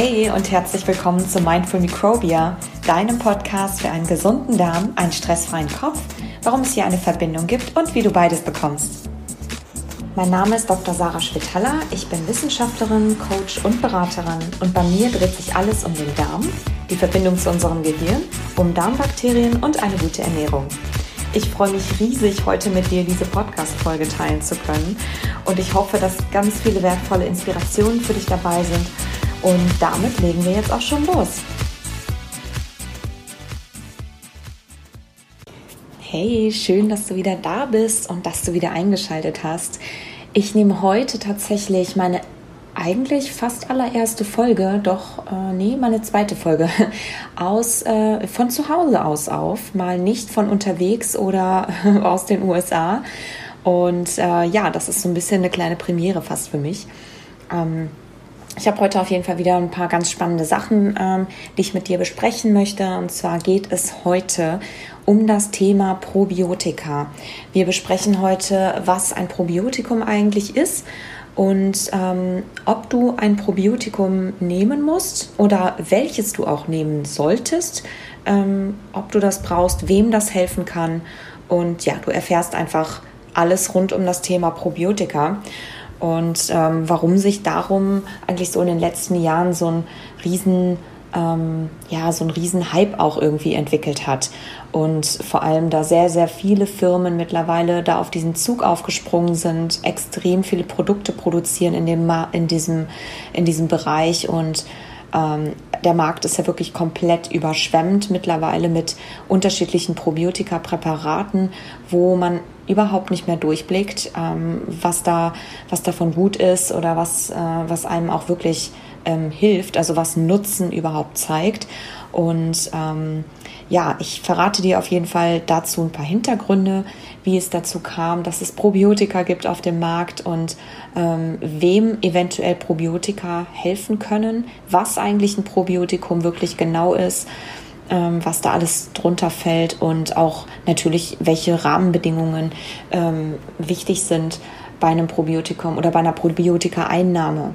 Hey und herzlich willkommen zu Mindful Microbia, deinem Podcast für einen gesunden Darm, einen stressfreien Kopf, warum es hier eine Verbindung gibt und wie du beides bekommst. Mein Name ist Dr. Sarah Schwitaler, ich bin Wissenschaftlerin, Coach und Beraterin und bei mir dreht sich alles um den Darm, die Verbindung zu unserem Gehirn, um Darmbakterien und eine gute Ernährung. Ich freue mich riesig, heute mit dir diese Podcast-Folge teilen zu können. Und ich hoffe, dass ganz viele wertvolle Inspirationen für dich dabei sind. Und damit legen wir jetzt auch schon los. Hey, schön, dass du wieder da bist und dass du wieder eingeschaltet hast. Ich nehme heute tatsächlich meine eigentlich fast allererste Folge, doch äh, nee, meine zweite Folge aus äh, von zu Hause aus auf, mal nicht von unterwegs oder aus den USA. Und äh, ja, das ist so ein bisschen eine kleine Premiere fast für mich. Ähm, ich habe heute auf jeden Fall wieder ein paar ganz spannende Sachen, ähm, die ich mit dir besprechen möchte. Und zwar geht es heute um das Thema Probiotika. Wir besprechen heute, was ein Probiotikum eigentlich ist und ähm, ob du ein Probiotikum nehmen musst oder welches du auch nehmen solltest, ähm, ob du das brauchst, wem das helfen kann. Und ja, du erfährst einfach alles rund um das Thema Probiotika und ähm, warum sich darum eigentlich so in den letzten Jahren so ein riesen ähm, ja so ein riesen Hype auch irgendwie entwickelt hat. Und vor allem da sehr sehr viele Firmen mittlerweile da auf diesen Zug aufgesprungen sind, extrem viele Produkte produzieren in dem in diesem in diesem Bereich. Und ähm, der Markt ist ja wirklich komplett überschwemmt mittlerweile mit unterschiedlichen Probiotika-Präparaten, wo man überhaupt nicht mehr durchblickt, ähm, was da was davon gut ist oder was äh, was einem auch wirklich ähm, hilft, also was Nutzen überhaupt zeigt. Und ähm, ja, ich verrate dir auf jeden Fall dazu ein paar Hintergründe, wie es dazu kam, dass es Probiotika gibt auf dem Markt und ähm, wem eventuell Probiotika helfen können, was eigentlich ein Probiotikum wirklich genau ist, ähm, was da alles drunter fällt und auch natürlich, welche Rahmenbedingungen ähm, wichtig sind bei einem Probiotikum oder bei einer Probiotika-Einnahme.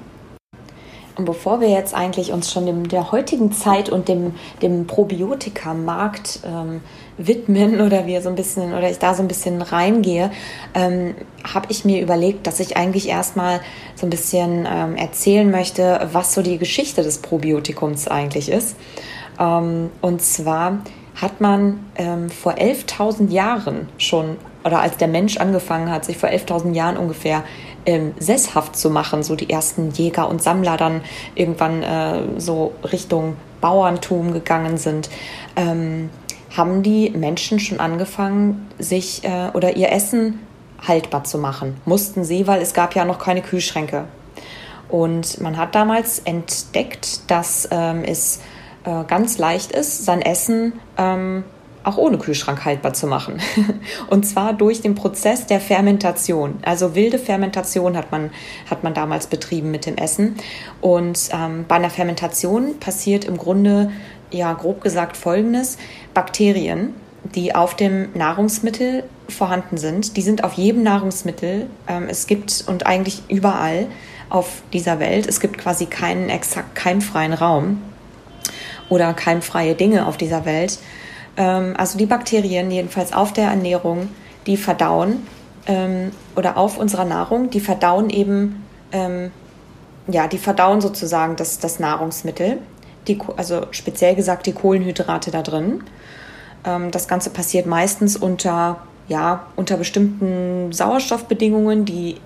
Und bevor wir jetzt eigentlich uns schon dem, der heutigen Zeit und dem, dem Probiotika-Markt ähm, widmen oder wir so ein bisschen oder ich da so ein bisschen reingehe, ähm, habe ich mir überlegt, dass ich eigentlich erstmal so ein bisschen ähm, erzählen möchte, was so die Geschichte des Probiotikums eigentlich ist. Ähm, und zwar hat man ähm, vor 11.000 Jahren schon oder als der Mensch angefangen hat, sich vor 11.000 Jahren ungefähr ähm, sesshaft zu machen, so die ersten Jäger und Sammler dann irgendwann äh, so Richtung Bauerntum gegangen sind, ähm, haben die Menschen schon angefangen, sich äh, oder ihr Essen haltbar zu machen. Mussten sie, weil es gab ja noch keine Kühlschränke. Und man hat damals entdeckt, dass ähm, es äh, ganz leicht ist, sein Essen ähm, auch ohne Kühlschrank haltbar zu machen. Und zwar durch den Prozess der Fermentation. Also wilde Fermentation hat man, hat man damals betrieben mit dem Essen. Und ähm, bei einer Fermentation passiert im Grunde, ja, grob gesagt Folgendes. Bakterien, die auf dem Nahrungsmittel vorhanden sind, die sind auf jedem Nahrungsmittel. Ähm, es gibt und eigentlich überall auf dieser Welt, es gibt quasi keinen exakt keimfreien Raum oder keimfreie Dinge auf dieser Welt ähm, also die Bakterien jedenfalls auf der Ernährung, die verdauen ähm, oder auf unserer Nahrung, die verdauen eben, ähm, ja, die verdauen sozusagen das, das Nahrungsmittel, die, also speziell gesagt die Kohlenhydrate da drin. Ähm, das Ganze passiert meistens unter, ja, unter bestimmten Sauerstoffbedingungen, die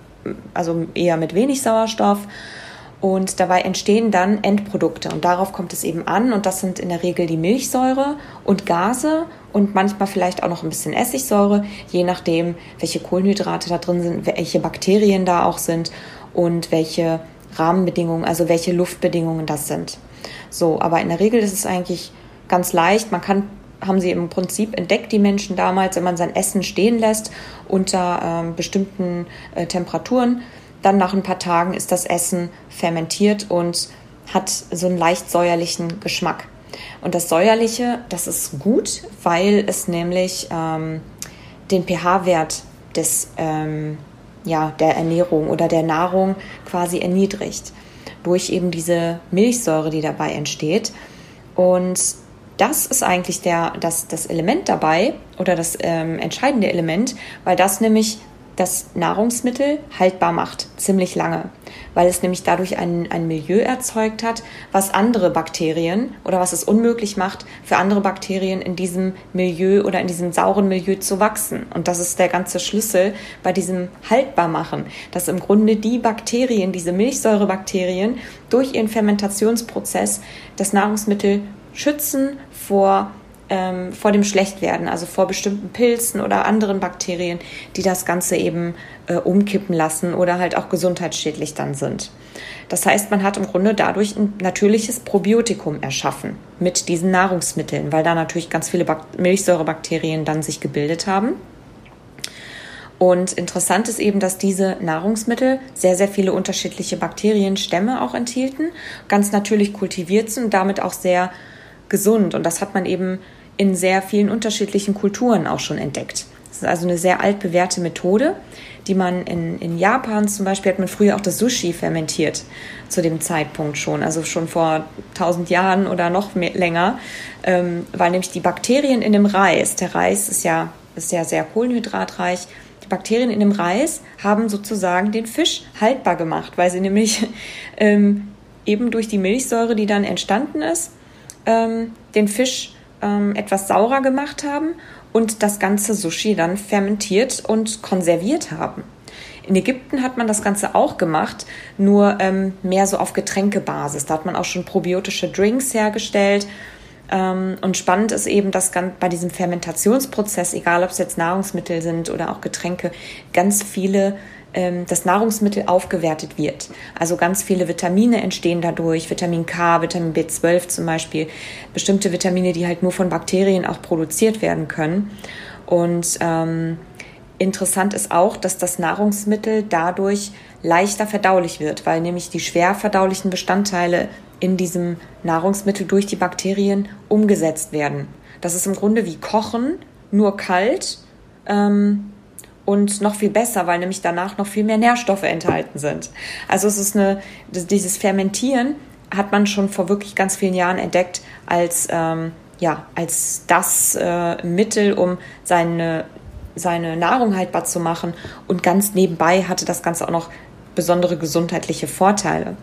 also eher mit wenig Sauerstoff und dabei entstehen dann Endprodukte und darauf kommt es eben an und das sind in der Regel die Milchsäure und Gase und manchmal vielleicht auch noch ein bisschen Essigsäure, je nachdem, welche Kohlenhydrate da drin sind, welche Bakterien da auch sind und welche Rahmenbedingungen, also welche Luftbedingungen das sind. So, aber in der Regel ist es eigentlich ganz leicht. Man kann haben sie im Prinzip entdeckt, die Menschen damals, wenn man sein Essen stehen lässt unter ähm, bestimmten äh, Temperaturen, dann nach ein paar Tagen ist das Essen fermentiert und hat so einen leicht säuerlichen Geschmack. Und das Säuerliche, das ist gut, weil es nämlich ähm, den pH-Wert des, ähm, ja, der Ernährung oder der Nahrung quasi erniedrigt. durch eben diese Milchsäure, die dabei entsteht. Und das ist eigentlich der, das, das Element dabei oder das ähm, entscheidende Element, weil das nämlich das Nahrungsmittel haltbar macht, ziemlich lange, weil es nämlich dadurch ein, ein Milieu erzeugt hat, was andere Bakterien oder was es unmöglich macht, für andere Bakterien in diesem Milieu oder in diesem sauren Milieu zu wachsen. Und das ist der ganze Schlüssel bei diesem Haltbarmachen, dass im Grunde die Bakterien, diese Milchsäurebakterien, durch ihren Fermentationsprozess das Nahrungsmittel schützen vor ähm, vor dem Schlechtwerden, also vor bestimmten Pilzen oder anderen Bakterien, die das Ganze eben äh, umkippen lassen oder halt auch gesundheitsschädlich dann sind. Das heißt, man hat im Grunde dadurch ein natürliches Probiotikum erschaffen mit diesen Nahrungsmitteln, weil da natürlich ganz viele Bak Milchsäurebakterien dann sich gebildet haben. Und interessant ist eben, dass diese Nahrungsmittel sehr, sehr viele unterschiedliche Bakterienstämme auch enthielten, ganz natürlich kultiviert sind und damit auch sehr gesund. Und das hat man eben in sehr vielen unterschiedlichen Kulturen auch schon entdeckt. Das ist also eine sehr altbewährte Methode, die man in, in Japan zum Beispiel hat man früher auch das Sushi fermentiert zu dem Zeitpunkt schon, also schon vor tausend Jahren oder noch mehr, länger, ähm, weil nämlich die Bakterien in dem Reis, der Reis ist ja, ist ja sehr kohlenhydratreich, die Bakterien in dem Reis haben sozusagen den Fisch haltbar gemacht, weil sie nämlich ähm, eben durch die Milchsäure, die dann entstanden ist, ähm, den Fisch ähm, etwas saurer gemacht haben und das ganze Sushi dann fermentiert und konserviert haben. In Ägypten hat man das Ganze auch gemacht, nur ähm, mehr so auf Getränkebasis. Da hat man auch schon probiotische Drinks hergestellt. Ähm, und spannend ist eben, dass bei diesem Fermentationsprozess, egal ob es jetzt Nahrungsmittel sind oder auch Getränke, ganz viele das Nahrungsmittel aufgewertet wird. Also ganz viele Vitamine entstehen dadurch, Vitamin K, Vitamin B12 zum Beispiel, bestimmte Vitamine, die halt nur von Bakterien auch produziert werden können. Und ähm, interessant ist auch, dass das Nahrungsmittel dadurch leichter verdaulich wird, weil nämlich die schwer verdaulichen Bestandteile in diesem Nahrungsmittel durch die Bakterien umgesetzt werden. Das ist im Grunde wie Kochen, nur kalt. Ähm, und noch viel besser, weil nämlich danach noch viel mehr Nährstoffe enthalten sind. Also es ist eine, dieses Fermentieren hat man schon vor wirklich ganz vielen Jahren entdeckt als, ähm, ja, als das äh, Mittel, um seine, seine Nahrung haltbar zu machen. Und ganz nebenbei hatte das Ganze auch noch besondere gesundheitliche Vorteile.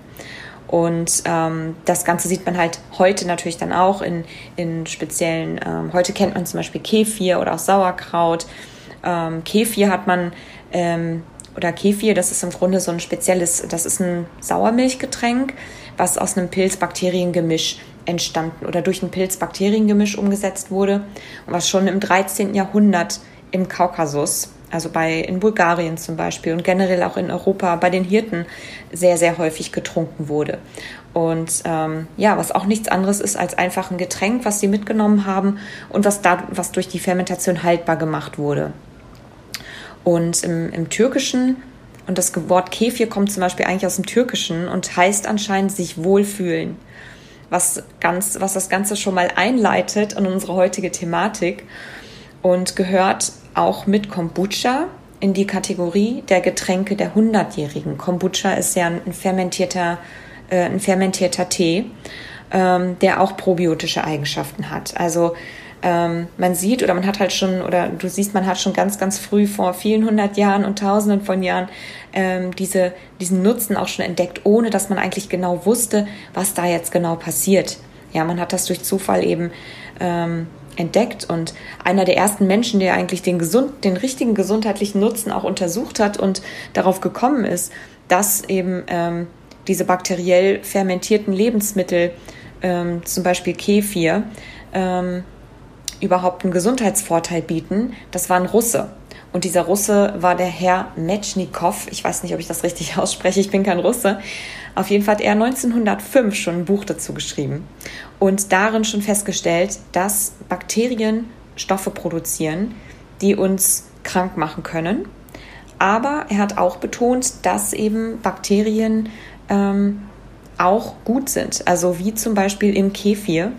Und ähm, das Ganze sieht man halt heute natürlich dann auch in, in speziellen, ähm, heute kennt man zum Beispiel Kefir oder auch Sauerkraut ähm, Kefir hat man, ähm, oder Kefir, das ist im Grunde so ein spezielles, das ist ein Sauermilchgetränk, was aus einem Pilz-Bakterien-Gemisch entstanden oder durch ein Pilz-Bakterien-Gemisch umgesetzt wurde und was schon im 13. Jahrhundert im Kaukasus, also bei in Bulgarien zum Beispiel und generell auch in Europa bei den Hirten sehr, sehr häufig getrunken wurde. Und ähm, ja, was auch nichts anderes ist als einfach ein Getränk, was sie mitgenommen haben und was, da, was durch die Fermentation haltbar gemacht wurde. Und im, im Türkischen, und das Wort Kefir kommt zum Beispiel eigentlich aus dem Türkischen und heißt anscheinend sich wohlfühlen, was, ganz, was das Ganze schon mal einleitet in unsere heutige Thematik und gehört auch mit Kombucha in die Kategorie der Getränke der Hundertjährigen. Kombucha ist ja ein fermentierter, äh, ein fermentierter Tee, ähm, der auch probiotische Eigenschaften hat. Also ähm, man sieht oder man hat halt schon, oder du siehst, man hat schon ganz, ganz früh vor vielen hundert Jahren und tausenden von Jahren ähm, diese, diesen Nutzen auch schon entdeckt, ohne dass man eigentlich genau wusste, was da jetzt genau passiert. Ja, man hat das durch Zufall eben ähm, entdeckt und einer der ersten Menschen, der eigentlich den gesund, den richtigen gesundheitlichen Nutzen auch untersucht hat und darauf gekommen ist, dass eben ähm, diese bakteriell fermentierten Lebensmittel, ähm, zum Beispiel Kefir, ähm, überhaupt einen Gesundheitsvorteil bieten, das war ein Russe. Und dieser Russe war der Herr Metschnikow. Ich weiß nicht, ob ich das richtig ausspreche, ich bin kein Russe. Auf jeden Fall hat er 1905 schon ein Buch dazu geschrieben und darin schon festgestellt, dass Bakterien Stoffe produzieren, die uns krank machen können. Aber er hat auch betont, dass eben Bakterien ähm, auch gut sind. Also wie zum Beispiel im Kefir.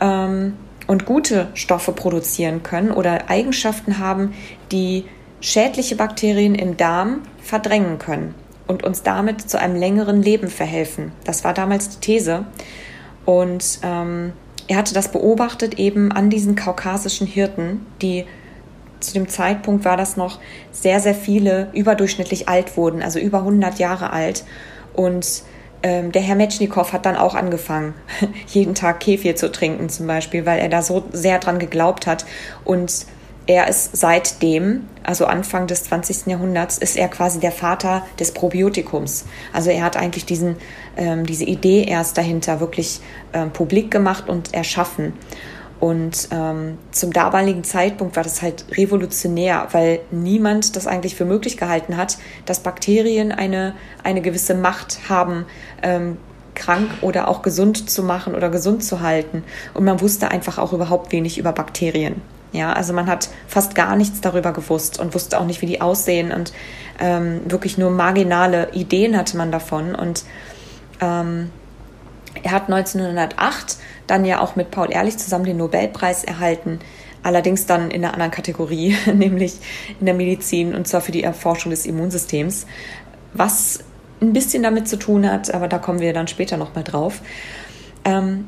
Ähm, und gute Stoffe produzieren können oder Eigenschaften haben, die schädliche Bakterien im Darm verdrängen können. und uns damit zu einem längeren Leben verhelfen. Das war damals die These. Und ähm, er hatte das beobachtet eben an diesen kaukasischen Hirten, die zu dem Zeitpunkt war das noch sehr, sehr viele überdurchschnittlich alt wurden, also über 100 Jahre alt. Und ähm, der Herr Metschnikow hat dann auch angefangen, jeden Tag Kefir zu trinken zum Beispiel, weil er da so sehr dran geglaubt hat. Und er ist seitdem, also Anfang des 20. Jahrhunderts, ist er quasi der Vater des Probiotikums. Also er hat eigentlich diesen, ähm, diese Idee erst dahinter wirklich ähm, publik gemacht und erschaffen. Und ähm, zum damaligen Zeitpunkt war das halt revolutionär, weil niemand das eigentlich für möglich gehalten hat, dass Bakterien eine, eine gewisse Macht haben, ähm, krank oder auch gesund zu machen oder gesund zu halten. Und man wusste einfach auch überhaupt wenig über Bakterien. Ja, also man hat fast gar nichts darüber gewusst und wusste auch nicht, wie die aussehen und ähm, wirklich nur marginale Ideen hatte man davon. Und ähm, er hat 1908 dann ja auch mit Paul Ehrlich zusammen den Nobelpreis erhalten, allerdings dann in einer anderen Kategorie, nämlich in der Medizin und zwar für die Erforschung des Immunsystems, was ein bisschen damit zu tun hat, aber da kommen wir dann später nochmal drauf. Ähm,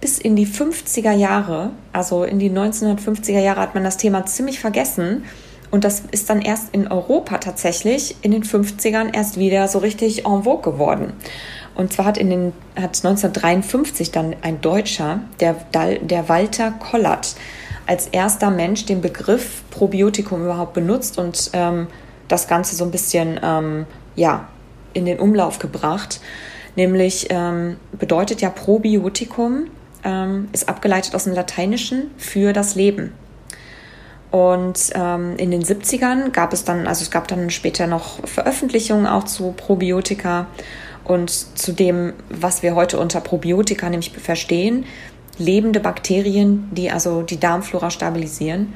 bis in die 50er Jahre, also in die 1950er Jahre, hat man das Thema ziemlich vergessen. Und das ist dann erst in Europa tatsächlich in den 50ern erst wieder so richtig en vogue geworden. Und zwar hat, in den, hat 1953 dann ein Deutscher, der, der Walter Kollert, als erster Mensch den Begriff Probiotikum überhaupt benutzt und ähm, das Ganze so ein bisschen ähm, ja, in den Umlauf gebracht. Nämlich ähm, bedeutet ja Probiotikum, ähm, ist abgeleitet aus dem Lateinischen für das Leben. Und ähm, in den 70ern gab es dann, also es gab dann später noch Veröffentlichungen auch zu Probiotika und zu dem, was wir heute unter Probiotika nämlich verstehen, lebende Bakterien, die also die Darmflora stabilisieren.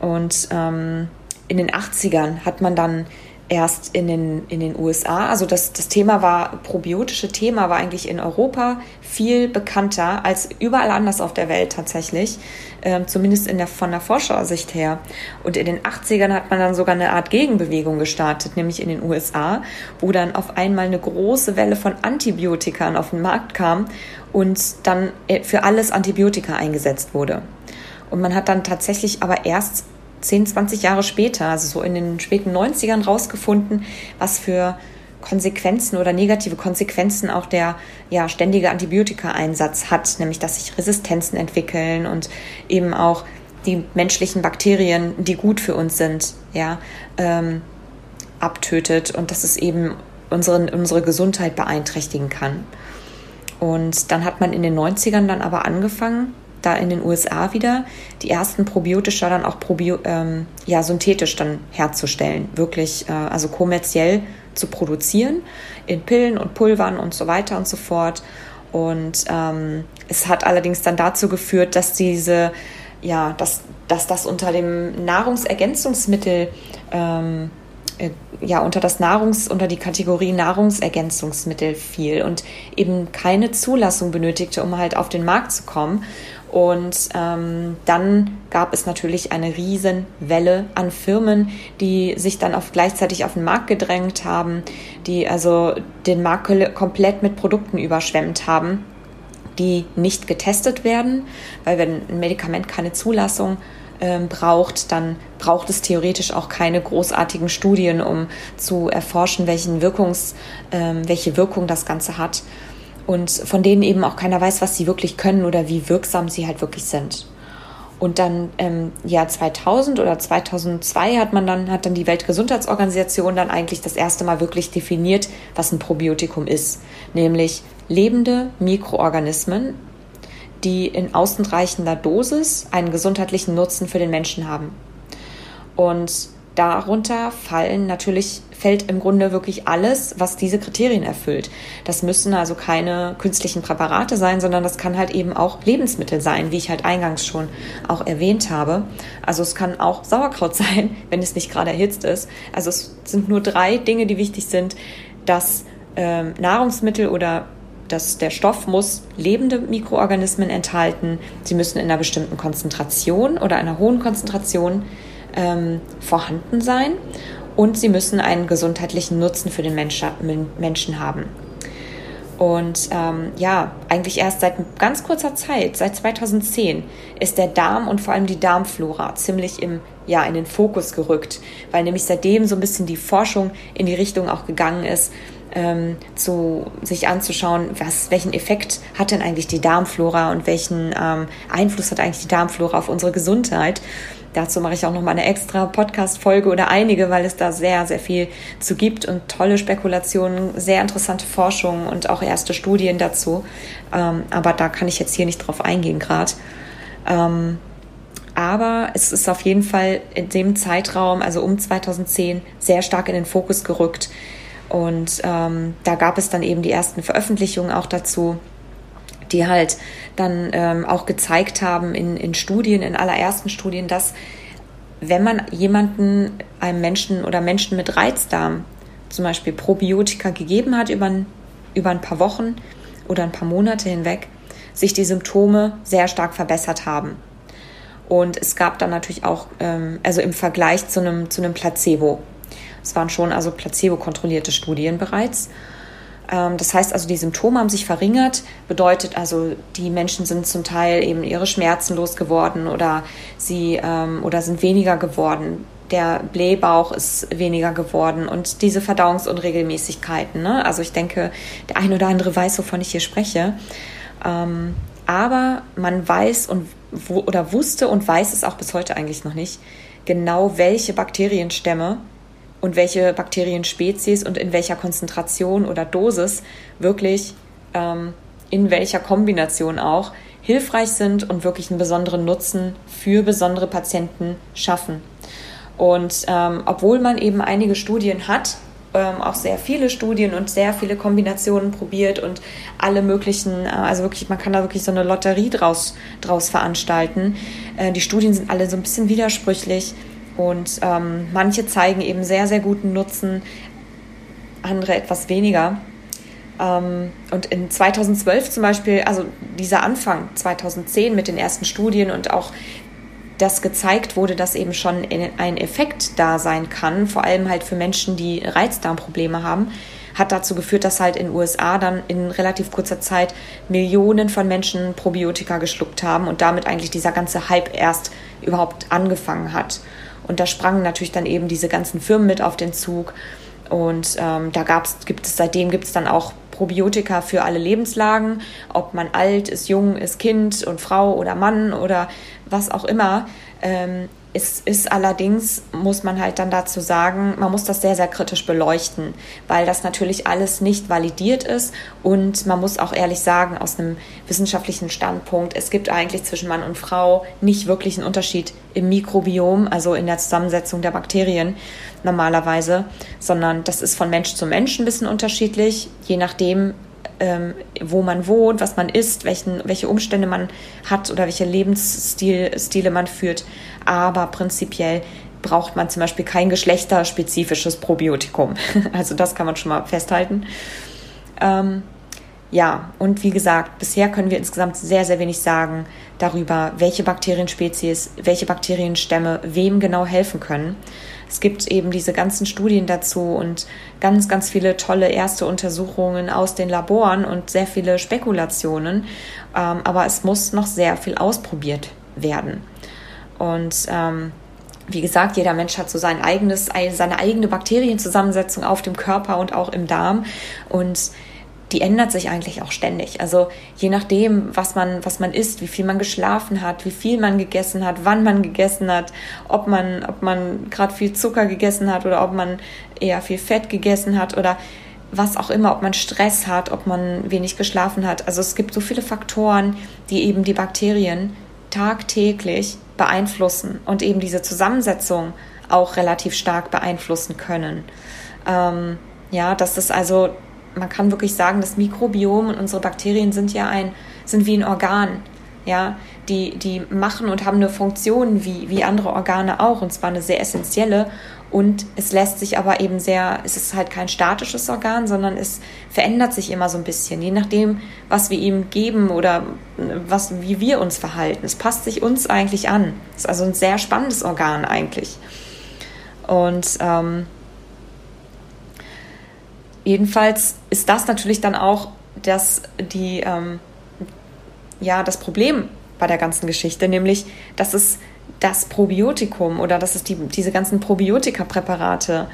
Und ähm, in den 80ern hat man dann erst in den, in den USA. Also das, das Thema war, probiotische Thema war eigentlich in Europa viel bekannter als überall anders auf der Welt tatsächlich, äh, zumindest in der, von der Forschersicht her. Und in den 80ern hat man dann sogar eine Art Gegenbewegung gestartet, nämlich in den USA, wo dann auf einmal eine große Welle von Antibiotikern auf den Markt kam und dann äh, für alles Antibiotika eingesetzt wurde. Und man hat dann tatsächlich aber erst 10, 20 Jahre später, also so in den späten 90ern rausgefunden, was für Konsequenzen oder negative Konsequenzen auch der ja, ständige Antibiotika-Einsatz hat, nämlich dass sich Resistenzen entwickeln und eben auch die menschlichen Bakterien, die gut für uns sind, ja, ähm, abtötet und dass es eben unseren, unsere Gesundheit beeinträchtigen kann. Und dann hat man in den 90ern dann aber angefangen, da in den USA wieder die ersten probiotischer dann auch probio, ähm, ja, synthetisch dann herzustellen, wirklich äh, also kommerziell zu produzieren in Pillen und Pulvern und so weiter und so fort. Und ähm, es hat allerdings dann dazu geführt, dass diese, ja, dass, dass das unter dem Nahrungsergänzungsmittel ähm, äh, ja unter das Nahrungs unter die Kategorie Nahrungsergänzungsmittel fiel und eben keine Zulassung benötigte, um halt auf den Markt zu kommen und ähm, dann gab es natürlich eine Riesenwelle an Firmen, die sich dann auf, gleichzeitig auf den Markt gedrängt haben, die also den Markt komplett mit Produkten überschwemmt haben, die nicht getestet werden, weil wenn ein Medikament keine Zulassung ähm, braucht, dann braucht es theoretisch auch keine großartigen Studien, um zu erforschen, welchen Wirkungs, ähm, welche Wirkung das Ganze hat und von denen eben auch keiner weiß, was sie wirklich können oder wie wirksam sie halt wirklich sind. Und dann im ähm, Jahr 2000 oder 2002 hat man dann, hat dann die Weltgesundheitsorganisation dann eigentlich das erste Mal wirklich definiert, was ein Probiotikum ist. Nämlich lebende Mikroorganismen, die in außenreichender Dosis einen gesundheitlichen Nutzen für den Menschen haben. Und darunter fallen natürlich, fällt im Grunde wirklich alles, was diese Kriterien erfüllt. Das müssen also keine künstlichen Präparate sein, sondern das kann halt eben auch Lebensmittel sein, wie ich halt eingangs schon auch erwähnt habe. Also es kann auch Sauerkraut sein, wenn es nicht gerade erhitzt ist. Also es sind nur drei Dinge, die wichtig sind, dass ähm, Nahrungsmittel oder dass der Stoff muss lebende Mikroorganismen enthalten. Sie müssen in einer bestimmten Konzentration oder einer hohen Konzentration ähm, vorhanden sein und sie müssen einen gesundheitlichen Nutzen für den Menschen haben. Und ähm, ja, eigentlich erst seit ganz kurzer Zeit, seit 2010, ist der Darm und vor allem die Darmflora ziemlich im, ja, in den Fokus gerückt, weil nämlich seitdem so ein bisschen die Forschung in die Richtung auch gegangen ist, ähm, zu, sich anzuschauen, was, welchen Effekt hat denn eigentlich die Darmflora und welchen ähm, Einfluss hat eigentlich die Darmflora auf unsere Gesundheit. Dazu mache ich auch noch mal eine extra Podcast-Folge oder einige, weil es da sehr, sehr viel zu gibt und tolle Spekulationen, sehr interessante Forschung und auch erste Studien dazu. Ähm, aber da kann ich jetzt hier nicht drauf eingehen gerade. Ähm, aber es ist auf jeden Fall in dem Zeitraum, also um 2010, sehr stark in den Fokus gerückt. Und ähm, da gab es dann eben die ersten Veröffentlichungen auch dazu, die halt dann ähm, auch gezeigt haben in, in Studien, in allerersten Studien, dass wenn man jemanden, einem Menschen oder Menschen mit Reizdarm zum Beispiel Probiotika gegeben hat über ein, über ein paar Wochen oder ein paar Monate hinweg, sich die Symptome sehr stark verbessert haben. Und es gab dann natürlich auch, ähm, also im Vergleich zu einem, zu einem Placebo, es waren schon also placebo-kontrollierte Studien bereits. Ähm, das heißt also, die Symptome haben sich verringert, bedeutet also, die Menschen sind zum Teil eben ihre Schmerzen losgeworden oder sie ähm, oder sind weniger geworden. Der Blähbauch ist weniger geworden und diese Verdauungsunregelmäßigkeiten. Ne? Also ich denke, der ein oder andere weiß, wovon ich hier spreche. Ähm, aber man weiß und wo, oder wusste und weiß es auch bis heute eigentlich noch nicht, genau welche Bakterienstämme und welche Bakterienspezies und in welcher Konzentration oder Dosis wirklich ähm, in welcher Kombination auch hilfreich sind und wirklich einen besonderen Nutzen für besondere Patienten schaffen. Und ähm, obwohl man eben einige Studien hat, ähm, auch sehr viele Studien und sehr viele Kombinationen probiert und alle möglichen, äh, also wirklich, man kann da wirklich so eine Lotterie draus, draus veranstalten. Äh, die Studien sind alle so ein bisschen widersprüchlich und ähm, manche zeigen eben sehr, sehr guten Nutzen, andere etwas weniger. Ähm, und in 2012 zum Beispiel, also dieser Anfang 2010 mit den ersten Studien und auch das gezeigt wurde, dass eben schon ein Effekt da sein kann, vor allem halt für Menschen, die Reizdarmprobleme haben, hat dazu geführt, dass halt in den USA dann in relativ kurzer Zeit Millionen von Menschen Probiotika geschluckt haben und damit eigentlich dieser ganze Hype erst überhaupt angefangen hat. Und da sprangen natürlich dann eben diese ganzen Firmen mit auf den Zug. Und ähm, da gab's, gibt es seitdem gibt es dann auch Probiotika für alle Lebenslagen, ob man alt ist, jung ist, Kind und Frau oder Mann oder was auch immer. Ähm, es ist allerdings, muss man halt dann dazu sagen, man muss das sehr, sehr kritisch beleuchten, weil das natürlich alles nicht validiert ist. Und man muss auch ehrlich sagen, aus einem wissenschaftlichen Standpunkt, es gibt eigentlich zwischen Mann und Frau nicht wirklich einen Unterschied im Mikrobiom, also in der Zusammensetzung der Bakterien normalerweise, sondern das ist von Mensch zu Mensch ein bisschen unterschiedlich, je nachdem, ähm, wo man wohnt, was man isst, welchen, welche Umstände man hat oder welche Lebensstile man führt. Aber prinzipiell braucht man zum Beispiel kein geschlechterspezifisches Probiotikum. Also das kann man schon mal festhalten. Ähm, ja, und wie gesagt, bisher können wir insgesamt sehr, sehr wenig sagen darüber, welche Bakterienspezies, welche Bakterienstämme wem genau helfen können. Es gibt eben diese ganzen Studien dazu und ganz, ganz viele tolle erste Untersuchungen aus den Laboren und sehr viele Spekulationen. Ähm, aber es muss noch sehr viel ausprobiert werden. Und ähm, wie gesagt, jeder Mensch hat so sein eigenes, seine eigene Bakterienzusammensetzung auf dem Körper und auch im Darm. Und die ändert sich eigentlich auch ständig. Also je nachdem, was man, was man isst, wie viel man geschlafen hat, wie viel man gegessen hat, wann man gegessen hat, ob man, ob man gerade viel Zucker gegessen hat oder ob man eher viel Fett gegessen hat oder was auch immer, ob man Stress hat, ob man wenig geschlafen hat. Also es gibt so viele Faktoren, die eben die Bakterien tagtäglich beeinflussen und eben diese Zusammensetzung auch relativ stark beeinflussen können. Ähm, ja, das ist also man kann wirklich sagen, das Mikrobiom und unsere Bakterien sind ja ein, sind wie ein Organ. Ja, die, die machen und haben eine Funktion wie, wie andere Organe auch, und zwar eine sehr essentielle. Und es lässt sich aber eben sehr, es ist halt kein statisches Organ, sondern es verändert sich immer so ein bisschen, je nachdem, was wir ihm geben oder was, wie wir uns verhalten. Es passt sich uns eigentlich an. Es ist also ein sehr spannendes Organ eigentlich. Und ähm, jedenfalls ist das natürlich dann auch das, die, ähm, ja, das Problem bei der ganzen Geschichte, nämlich, dass es das Probiotikum oder dass es die, diese ganzen Probiotika-Präparate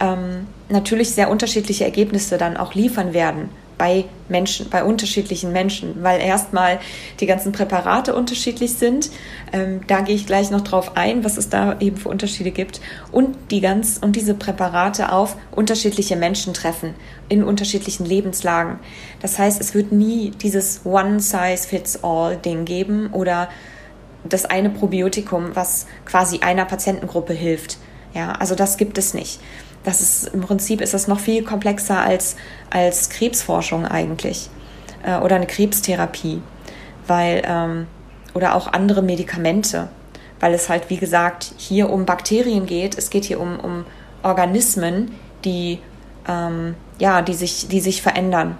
ähm, natürlich sehr unterschiedliche Ergebnisse dann auch liefern werden bei Menschen, bei unterschiedlichen Menschen, weil erstmal die ganzen Präparate unterschiedlich sind. Ähm, da gehe ich gleich noch drauf ein, was es da eben für Unterschiede gibt und die ganz und diese Präparate auf unterschiedliche Menschen treffen in unterschiedlichen Lebenslagen. Das heißt, es wird nie dieses One Size Fits All Ding geben oder das eine Probiotikum, was quasi einer Patientengruppe hilft. Ja, also das gibt es nicht das ist im Prinzip ist das noch viel komplexer als, als Krebsforschung eigentlich äh, oder eine Krebstherapie, weil ähm, oder auch andere Medikamente, weil es halt wie gesagt hier um Bakterien geht, es geht hier um, um Organismen, die ähm, ja, die sich, die sich verändern.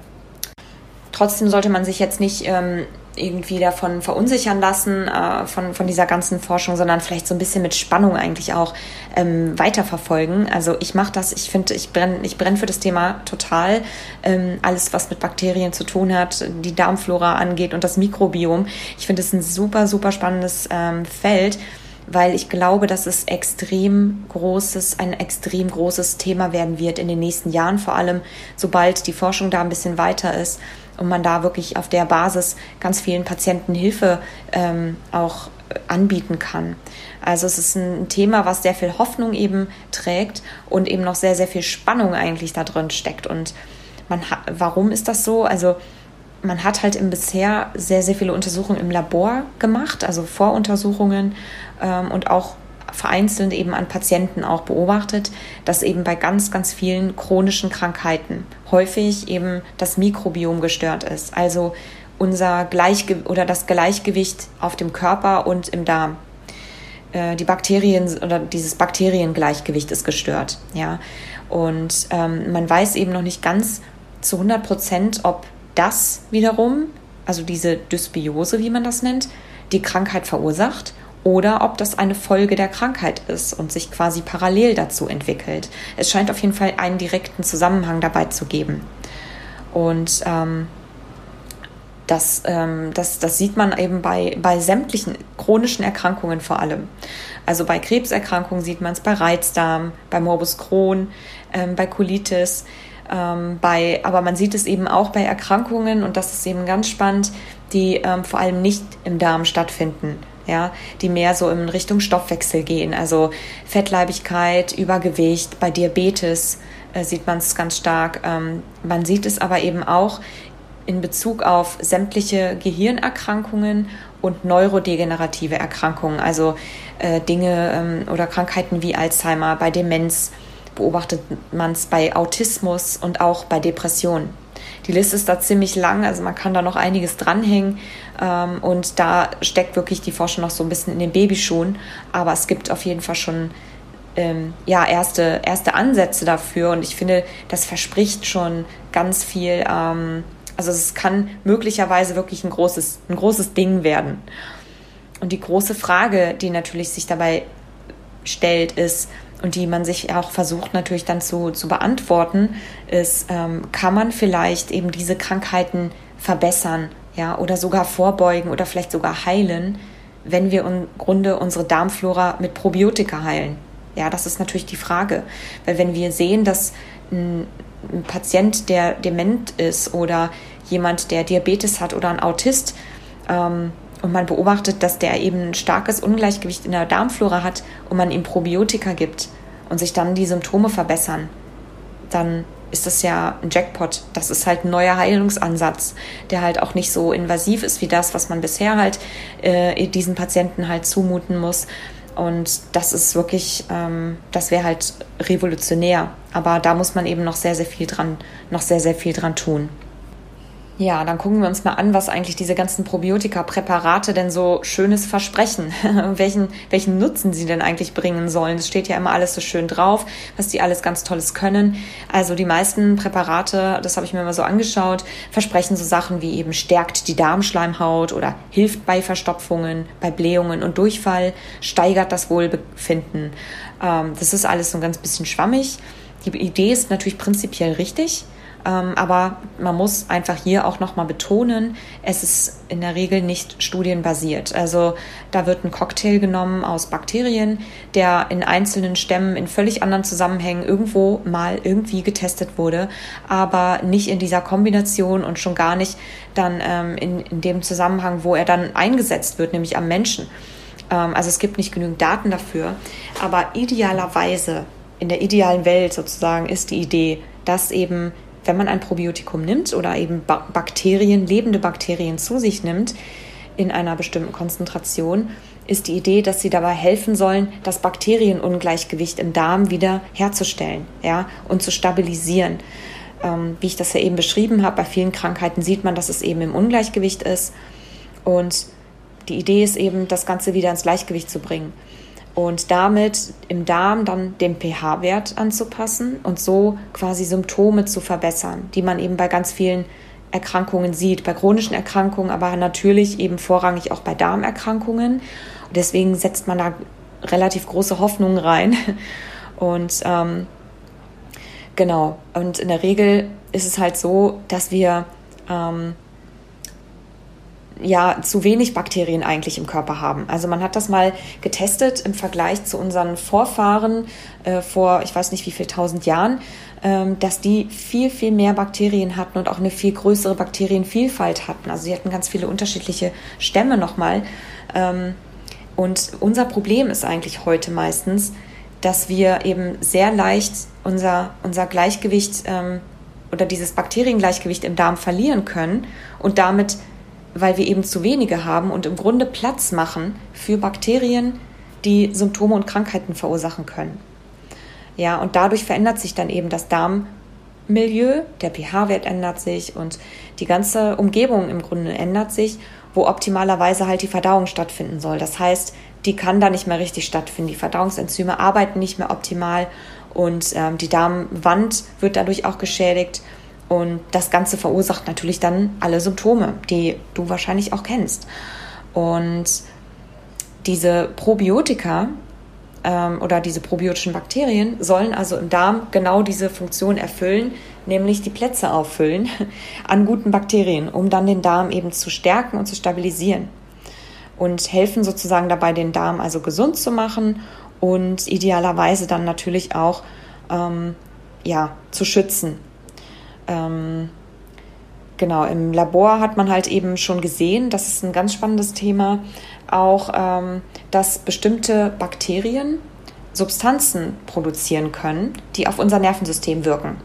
Trotzdem sollte man sich jetzt nicht ähm, irgendwie davon verunsichern lassen, äh, von, von dieser ganzen Forschung, sondern vielleicht so ein bisschen mit Spannung eigentlich auch ähm, weiterverfolgen. Also ich mache das, ich finde, ich brenne ich brenn für das Thema total. Ähm, alles, was mit Bakterien zu tun hat, die Darmflora angeht und das Mikrobiom. Ich finde es ein super, super spannendes ähm, Feld weil ich glaube, dass es extrem großes, ein extrem großes Thema werden wird in den nächsten Jahren, vor allem sobald die Forschung da ein bisschen weiter ist und man da wirklich auf der Basis ganz vielen Patienten Hilfe ähm, auch anbieten kann. Also es ist ein Thema, was sehr viel Hoffnung eben trägt und eben noch sehr, sehr viel Spannung eigentlich da drin steckt. Und man hat, warum ist das so? Also man hat halt im bisher sehr, sehr viele Untersuchungen im Labor gemacht, also Voruntersuchungen ähm, und auch vereinzelt eben an Patienten auch beobachtet, dass eben bei ganz, ganz vielen chronischen Krankheiten häufig eben das Mikrobiom gestört ist. Also unser Gleichge oder das Gleichgewicht auf dem Körper und im Darm. Äh, die Bakterien oder dieses Bakteriengleichgewicht ist gestört. Ja. Und ähm, man weiß eben noch nicht ganz zu 100 Prozent, ob das wiederum, also diese Dysbiose, wie man das nennt, die Krankheit verursacht oder ob das eine Folge der Krankheit ist und sich quasi parallel dazu entwickelt. Es scheint auf jeden Fall einen direkten Zusammenhang dabei zu geben. Und ähm, das, ähm, das, das sieht man eben bei, bei sämtlichen chronischen Erkrankungen vor allem. Also bei Krebserkrankungen sieht man es bei Reizdarm, bei Morbus Crohn, ähm, bei Colitis. Ähm, bei, aber man sieht es eben auch bei Erkrankungen, und das ist eben ganz spannend, die ähm, vor allem nicht im Darm stattfinden ja, die mehr so in Richtung Stoffwechsel gehen. Also Fettleibigkeit, Übergewicht, bei Diabetes äh, sieht man es ganz stark. Ähm, man sieht es aber eben auch in Bezug auf sämtliche Gehirnerkrankungen und neurodegenerative Erkrankungen, also äh, Dinge ähm, oder Krankheiten wie Alzheimer, bei Demenz beobachtet man es bei Autismus und auch bei Depressionen. Die Liste ist da ziemlich lang, also man kann da noch einiges dranhängen. Ähm, und da steckt wirklich die Forschung noch so ein bisschen in den Babyschuhen. Aber es gibt auf jeden Fall schon ähm, ja, erste, erste Ansätze dafür. Und ich finde, das verspricht schon ganz viel. Ähm, also es kann möglicherweise wirklich ein großes, ein großes Ding werden. Und die große Frage, die natürlich sich dabei stellt, ist, und die man sich auch versucht natürlich dann zu, zu beantworten, ist, ähm, kann man vielleicht eben diese Krankheiten verbessern, ja, oder sogar vorbeugen oder vielleicht sogar heilen, wenn wir im Grunde unsere Darmflora mit Probiotika heilen? Ja, das ist natürlich die Frage. Weil wenn wir sehen, dass ein, ein Patient, der dement ist oder jemand, der Diabetes hat oder ein Autist, ähm, und man beobachtet, dass der eben ein starkes Ungleichgewicht in der Darmflora hat und man ihm Probiotika gibt und sich dann die Symptome verbessern, dann ist das ja ein Jackpot. Das ist halt ein neuer Heilungsansatz, der halt auch nicht so invasiv ist wie das, was man bisher halt äh, diesen Patienten halt zumuten muss. Und das ist wirklich, ähm, das wäre halt revolutionär. Aber da muss man eben noch sehr, sehr viel dran, noch sehr, sehr viel dran tun. Ja, dann gucken wir uns mal an, was eigentlich diese ganzen Probiotika-Präparate denn so schönes versprechen, welchen, welchen Nutzen sie denn eigentlich bringen sollen. Es steht ja immer alles so schön drauf, was die alles ganz Tolles können. Also die meisten Präparate, das habe ich mir mal so angeschaut, versprechen so Sachen wie eben stärkt die Darmschleimhaut oder hilft bei Verstopfungen, bei Blähungen und Durchfall, steigert das Wohlbefinden. Ähm, das ist alles so ein ganz bisschen schwammig. die Idee ist natürlich prinzipiell richtig, aber man muss einfach hier auch nochmal betonen, es ist in der Regel nicht studienbasiert. Also da wird ein Cocktail genommen aus Bakterien, der in einzelnen Stämmen in völlig anderen Zusammenhängen irgendwo mal irgendwie getestet wurde, aber nicht in dieser Kombination und schon gar nicht dann ähm, in, in dem Zusammenhang, wo er dann eingesetzt wird, nämlich am Menschen. Ähm, also es gibt nicht genügend Daten dafür, aber idealerweise in der idealen Welt sozusagen ist die Idee, dass eben, wenn man ein Probiotikum nimmt oder eben Bakterien, lebende Bakterien zu sich nimmt, in einer bestimmten Konzentration, ist die Idee, dass sie dabei helfen sollen, das Bakterienungleichgewicht im Darm wieder herzustellen ja, und zu stabilisieren. Ähm, wie ich das ja eben beschrieben habe, bei vielen Krankheiten sieht man, dass es eben im Ungleichgewicht ist. Und die Idee ist eben, das Ganze wieder ins Gleichgewicht zu bringen und damit im Darm dann den pH-Wert anzupassen und so quasi Symptome zu verbessern, die man eben bei ganz vielen Erkrankungen sieht, bei chronischen Erkrankungen, aber natürlich eben vorrangig auch bei Darmerkrankungen. Und deswegen setzt man da relativ große Hoffnungen rein. Und ähm, genau, und in der Regel ist es halt so, dass wir ähm, ja zu wenig Bakterien eigentlich im Körper haben. Also man hat das mal getestet im Vergleich zu unseren Vorfahren äh, vor, ich weiß nicht wie viel tausend Jahren, ähm, dass die viel, viel mehr Bakterien hatten und auch eine viel größere Bakterienvielfalt hatten. Also sie hatten ganz viele unterschiedliche Stämme nochmal. Ähm, und unser Problem ist eigentlich heute meistens, dass wir eben sehr leicht unser, unser Gleichgewicht ähm, oder dieses Bakteriengleichgewicht im Darm verlieren können und damit weil wir eben zu wenige haben und im Grunde Platz machen für Bakterien, die Symptome und Krankheiten verursachen können. Ja, und dadurch verändert sich dann eben das Darmmilieu, der pH-Wert ändert sich und die ganze Umgebung im Grunde ändert sich, wo optimalerweise halt die Verdauung stattfinden soll. Das heißt, die kann da nicht mehr richtig stattfinden. Die Verdauungsenzyme arbeiten nicht mehr optimal und ähm, die Darmwand wird dadurch auch geschädigt und das Ganze verursacht natürlich dann alle Symptome, die du wahrscheinlich auch kennst. Und diese Probiotika ähm, oder diese probiotischen Bakterien sollen also im Darm genau diese Funktion erfüllen, nämlich die Plätze auffüllen an guten Bakterien, um dann den Darm eben zu stärken und zu stabilisieren. Und helfen sozusagen dabei, den Darm also gesund zu machen und idealerweise dann natürlich auch ähm, ja, zu schützen ähm, genau, im Labor hat man halt eben schon gesehen, das ist ein ganz spannendes Thema, auch, ähm, dass bestimmte Bakterien Substanzen produzieren können, die auf unser Nervensystem wirken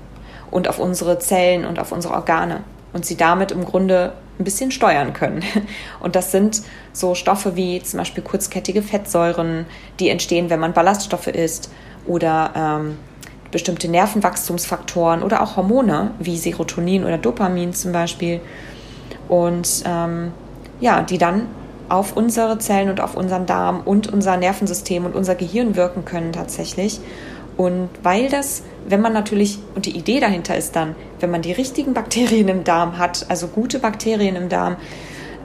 und auf unsere Zellen und auf unsere Organe und sie damit im Grunde ein bisschen steuern können. Und das sind so Stoffe wie zum Beispiel kurzkettige Fettsäuren, die entstehen, wenn man Ballaststoffe isst oder ähm, bestimmte Nervenwachstumsfaktoren oder auch Hormone wie Serotonin oder Dopamin zum Beispiel. Und ähm, ja, die dann auf unsere Zellen und auf unseren Darm und unser Nervensystem und unser Gehirn wirken können tatsächlich. Und weil das, wenn man natürlich, und die Idee dahinter ist dann, wenn man die richtigen Bakterien im Darm hat, also gute Bakterien im Darm,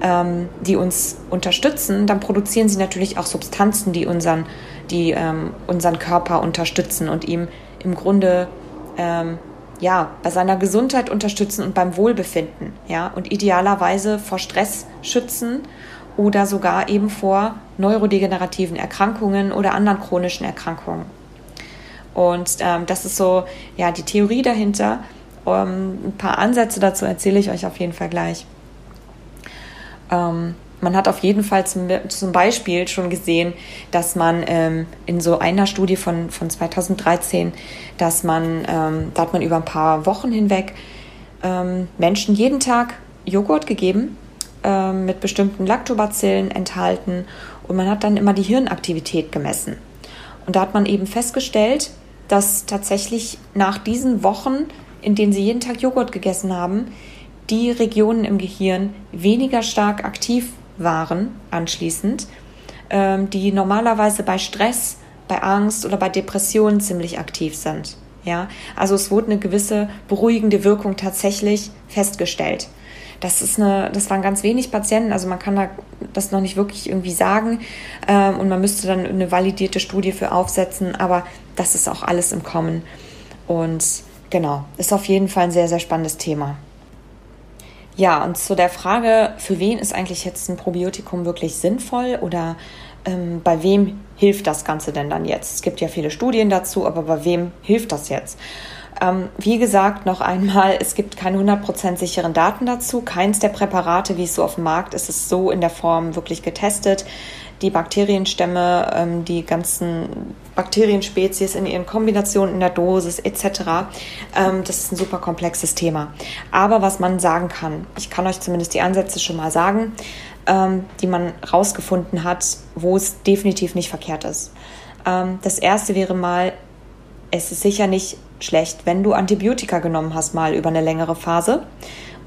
ähm, die uns unterstützen, dann produzieren sie natürlich auch Substanzen, die unseren, die ähm, unseren Körper unterstützen und ihm im Grunde ähm, ja, bei seiner Gesundheit unterstützen und beim Wohlbefinden, ja, und idealerweise vor Stress schützen oder sogar eben vor neurodegenerativen Erkrankungen oder anderen chronischen Erkrankungen. Und ähm, das ist so, ja, die Theorie dahinter. Um, ähm, ein paar Ansätze dazu erzähle ich euch auf jeden Fall gleich. Ähm, man hat auf jeden Fall zum, zum Beispiel schon gesehen, dass man ähm, in so einer Studie von, von 2013, dass man, ähm, da hat man über ein paar Wochen hinweg ähm, Menschen jeden Tag Joghurt gegeben ähm, mit bestimmten Lactobacillen enthalten und man hat dann immer die Hirnaktivität gemessen. Und da hat man eben festgestellt, dass tatsächlich nach diesen Wochen, in denen sie jeden Tag Joghurt gegessen haben, die Regionen im Gehirn weniger stark aktiv waren anschließend, ähm, die normalerweise bei Stress, bei Angst oder bei Depressionen ziemlich aktiv sind. Ja, also es wurde eine gewisse beruhigende Wirkung tatsächlich festgestellt. Das ist eine, das waren ganz wenig Patienten, also man kann da das noch nicht wirklich irgendwie sagen ähm, und man müsste dann eine validierte Studie für aufsetzen, aber das ist auch alles im Kommen. Und genau, ist auf jeden Fall ein sehr, sehr spannendes Thema. Ja, und zu der Frage, für wen ist eigentlich jetzt ein Probiotikum wirklich sinnvoll oder ähm, bei wem hilft das Ganze denn dann jetzt? Es gibt ja viele Studien dazu, aber bei wem hilft das jetzt? Ähm, wie gesagt, noch einmal, es gibt keine 100% sicheren Daten dazu. Keins der Präparate, wie es so auf dem Markt ist, ist so in der Form wirklich getestet die Bakterienstämme, ähm, die ganzen Bakterienspezies in ihren Kombinationen in der Dosis etc. Ähm, das ist ein super komplexes Thema. Aber was man sagen kann, ich kann euch zumindest die Ansätze schon mal sagen, ähm, die man rausgefunden hat, wo es definitiv nicht verkehrt ist. Das erste wäre mal, es ist sicher nicht schlecht, wenn du Antibiotika genommen hast, mal über eine längere Phase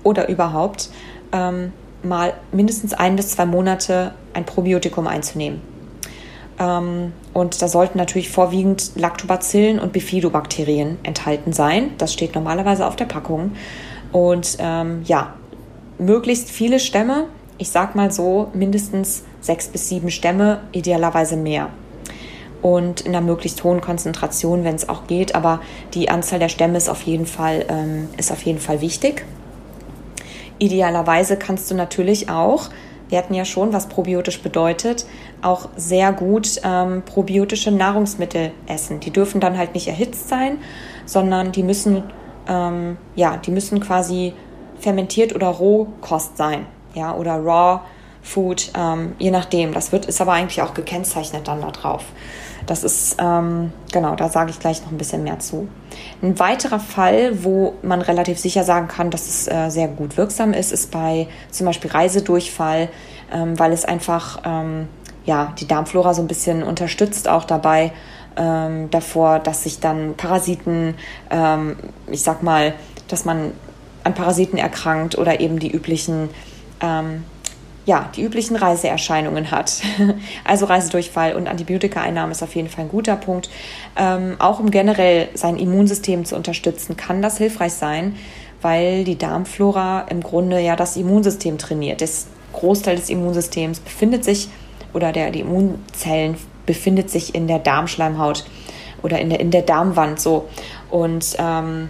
oder überhaupt. Mal mindestens ein bis zwei Monate ein Probiotikum einzunehmen. Ähm, und da sollten natürlich vorwiegend Lactobacillen und Bifidobakterien enthalten sein. Das steht normalerweise auf der Packung. Und ähm, ja, möglichst viele Stämme. Ich sag mal so, mindestens sechs bis sieben Stämme, idealerweise mehr. Und in einer möglichst hohen Konzentration, wenn es auch geht. Aber die Anzahl der Stämme ist auf jeden Fall, ähm, ist auf jeden Fall wichtig. Idealerweise kannst du natürlich auch, wir hatten ja schon, was probiotisch bedeutet, auch sehr gut ähm, probiotische Nahrungsmittel essen. Die dürfen dann halt nicht erhitzt sein, sondern die müssen, ähm, ja, die müssen quasi fermentiert oder Rohkost sein, ja, oder Raw Food, ähm, je nachdem. Das wird, ist aber eigentlich auch gekennzeichnet dann da drauf. Das ist, ähm, genau, da sage ich gleich noch ein bisschen mehr zu. Ein weiterer Fall, wo man relativ sicher sagen kann, dass es äh, sehr gut wirksam ist, ist bei zum Beispiel Reisedurchfall, ähm, weil es einfach ähm, ja, die Darmflora so ein bisschen unterstützt, auch dabei ähm, davor, dass sich dann Parasiten, ähm, ich sag mal, dass man an Parasiten erkrankt oder eben die üblichen ähm, ja, die üblichen Reiseerscheinungen hat. Also Reisedurchfall und Antibiotikaeinnahme ist auf jeden Fall ein guter Punkt. Ähm, auch um generell sein Immunsystem zu unterstützen, kann das hilfreich sein, weil die Darmflora im Grunde ja das Immunsystem trainiert. Das Großteil des Immunsystems befindet sich oder der, die Immunzellen befindet sich in der Darmschleimhaut oder in der, in der Darmwand so. Und ähm,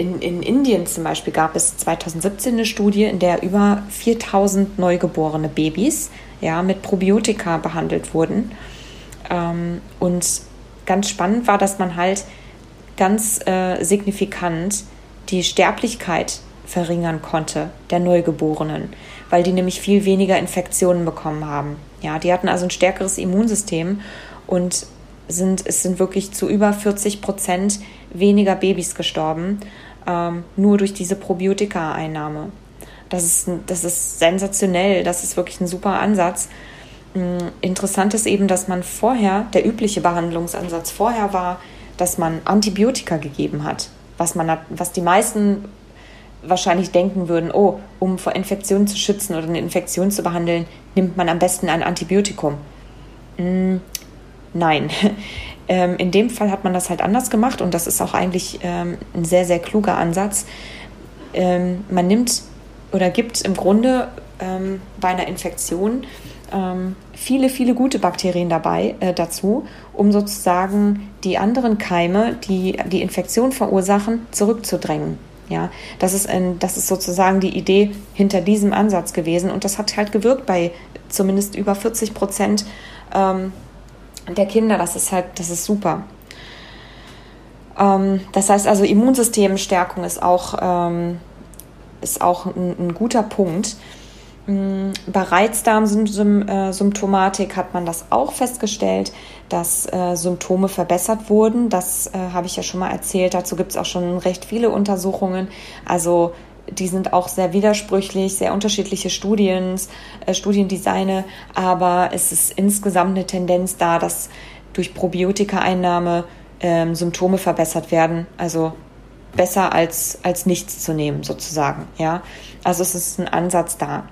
in, in Indien zum Beispiel gab es 2017 eine Studie, in der über 4000 neugeborene Babys ja, mit Probiotika behandelt wurden. Ähm, und ganz spannend war, dass man halt ganz äh, signifikant die Sterblichkeit verringern konnte der Neugeborenen, weil die nämlich viel weniger Infektionen bekommen haben. Ja, die hatten also ein stärkeres Immunsystem und sind, es sind wirklich zu über 40 Prozent weniger Babys gestorben, ähm, nur durch diese Probiotika-Einnahme. Das ist, das ist sensationell, das ist wirklich ein super Ansatz. Ähm, interessant ist eben, dass man vorher, der übliche Behandlungsansatz vorher war, dass man Antibiotika gegeben hat. Was, man, was die meisten wahrscheinlich denken würden, oh, um vor Infektionen zu schützen oder eine Infektion zu behandeln, nimmt man am besten ein Antibiotikum. Hm, nein, ähm, in dem Fall hat man das halt anders gemacht und das ist auch eigentlich ähm, ein sehr, sehr kluger Ansatz. Ähm, man nimmt oder gibt im Grunde ähm, bei einer Infektion ähm, viele, viele gute Bakterien dabei äh, dazu, um sozusagen die anderen Keime, die die Infektion verursachen, zurückzudrängen. Ja, das ist, ein, das ist sozusagen die Idee hinter diesem Ansatz gewesen und das hat halt gewirkt bei zumindest über 40 Prozent ähm, der Kinder. Das ist halt, das ist super. Ähm, das heißt also, Immunsystemstärkung ist auch, ähm, ist auch ein, ein guter Punkt. Mm, bei Reizdarmsymptomatik hat man das auch festgestellt, dass äh, Symptome verbessert wurden. Das äh, habe ich ja schon mal erzählt. Dazu gibt es auch schon recht viele Untersuchungen. Also die sind auch sehr widersprüchlich, sehr unterschiedliche Studien, äh, Studiendesigne, aber es ist insgesamt eine Tendenz da, dass durch Probiotika-Einnahme ähm, Symptome verbessert werden, also besser als, als nichts zu nehmen sozusagen, ja. Also es ist ein Ansatz da.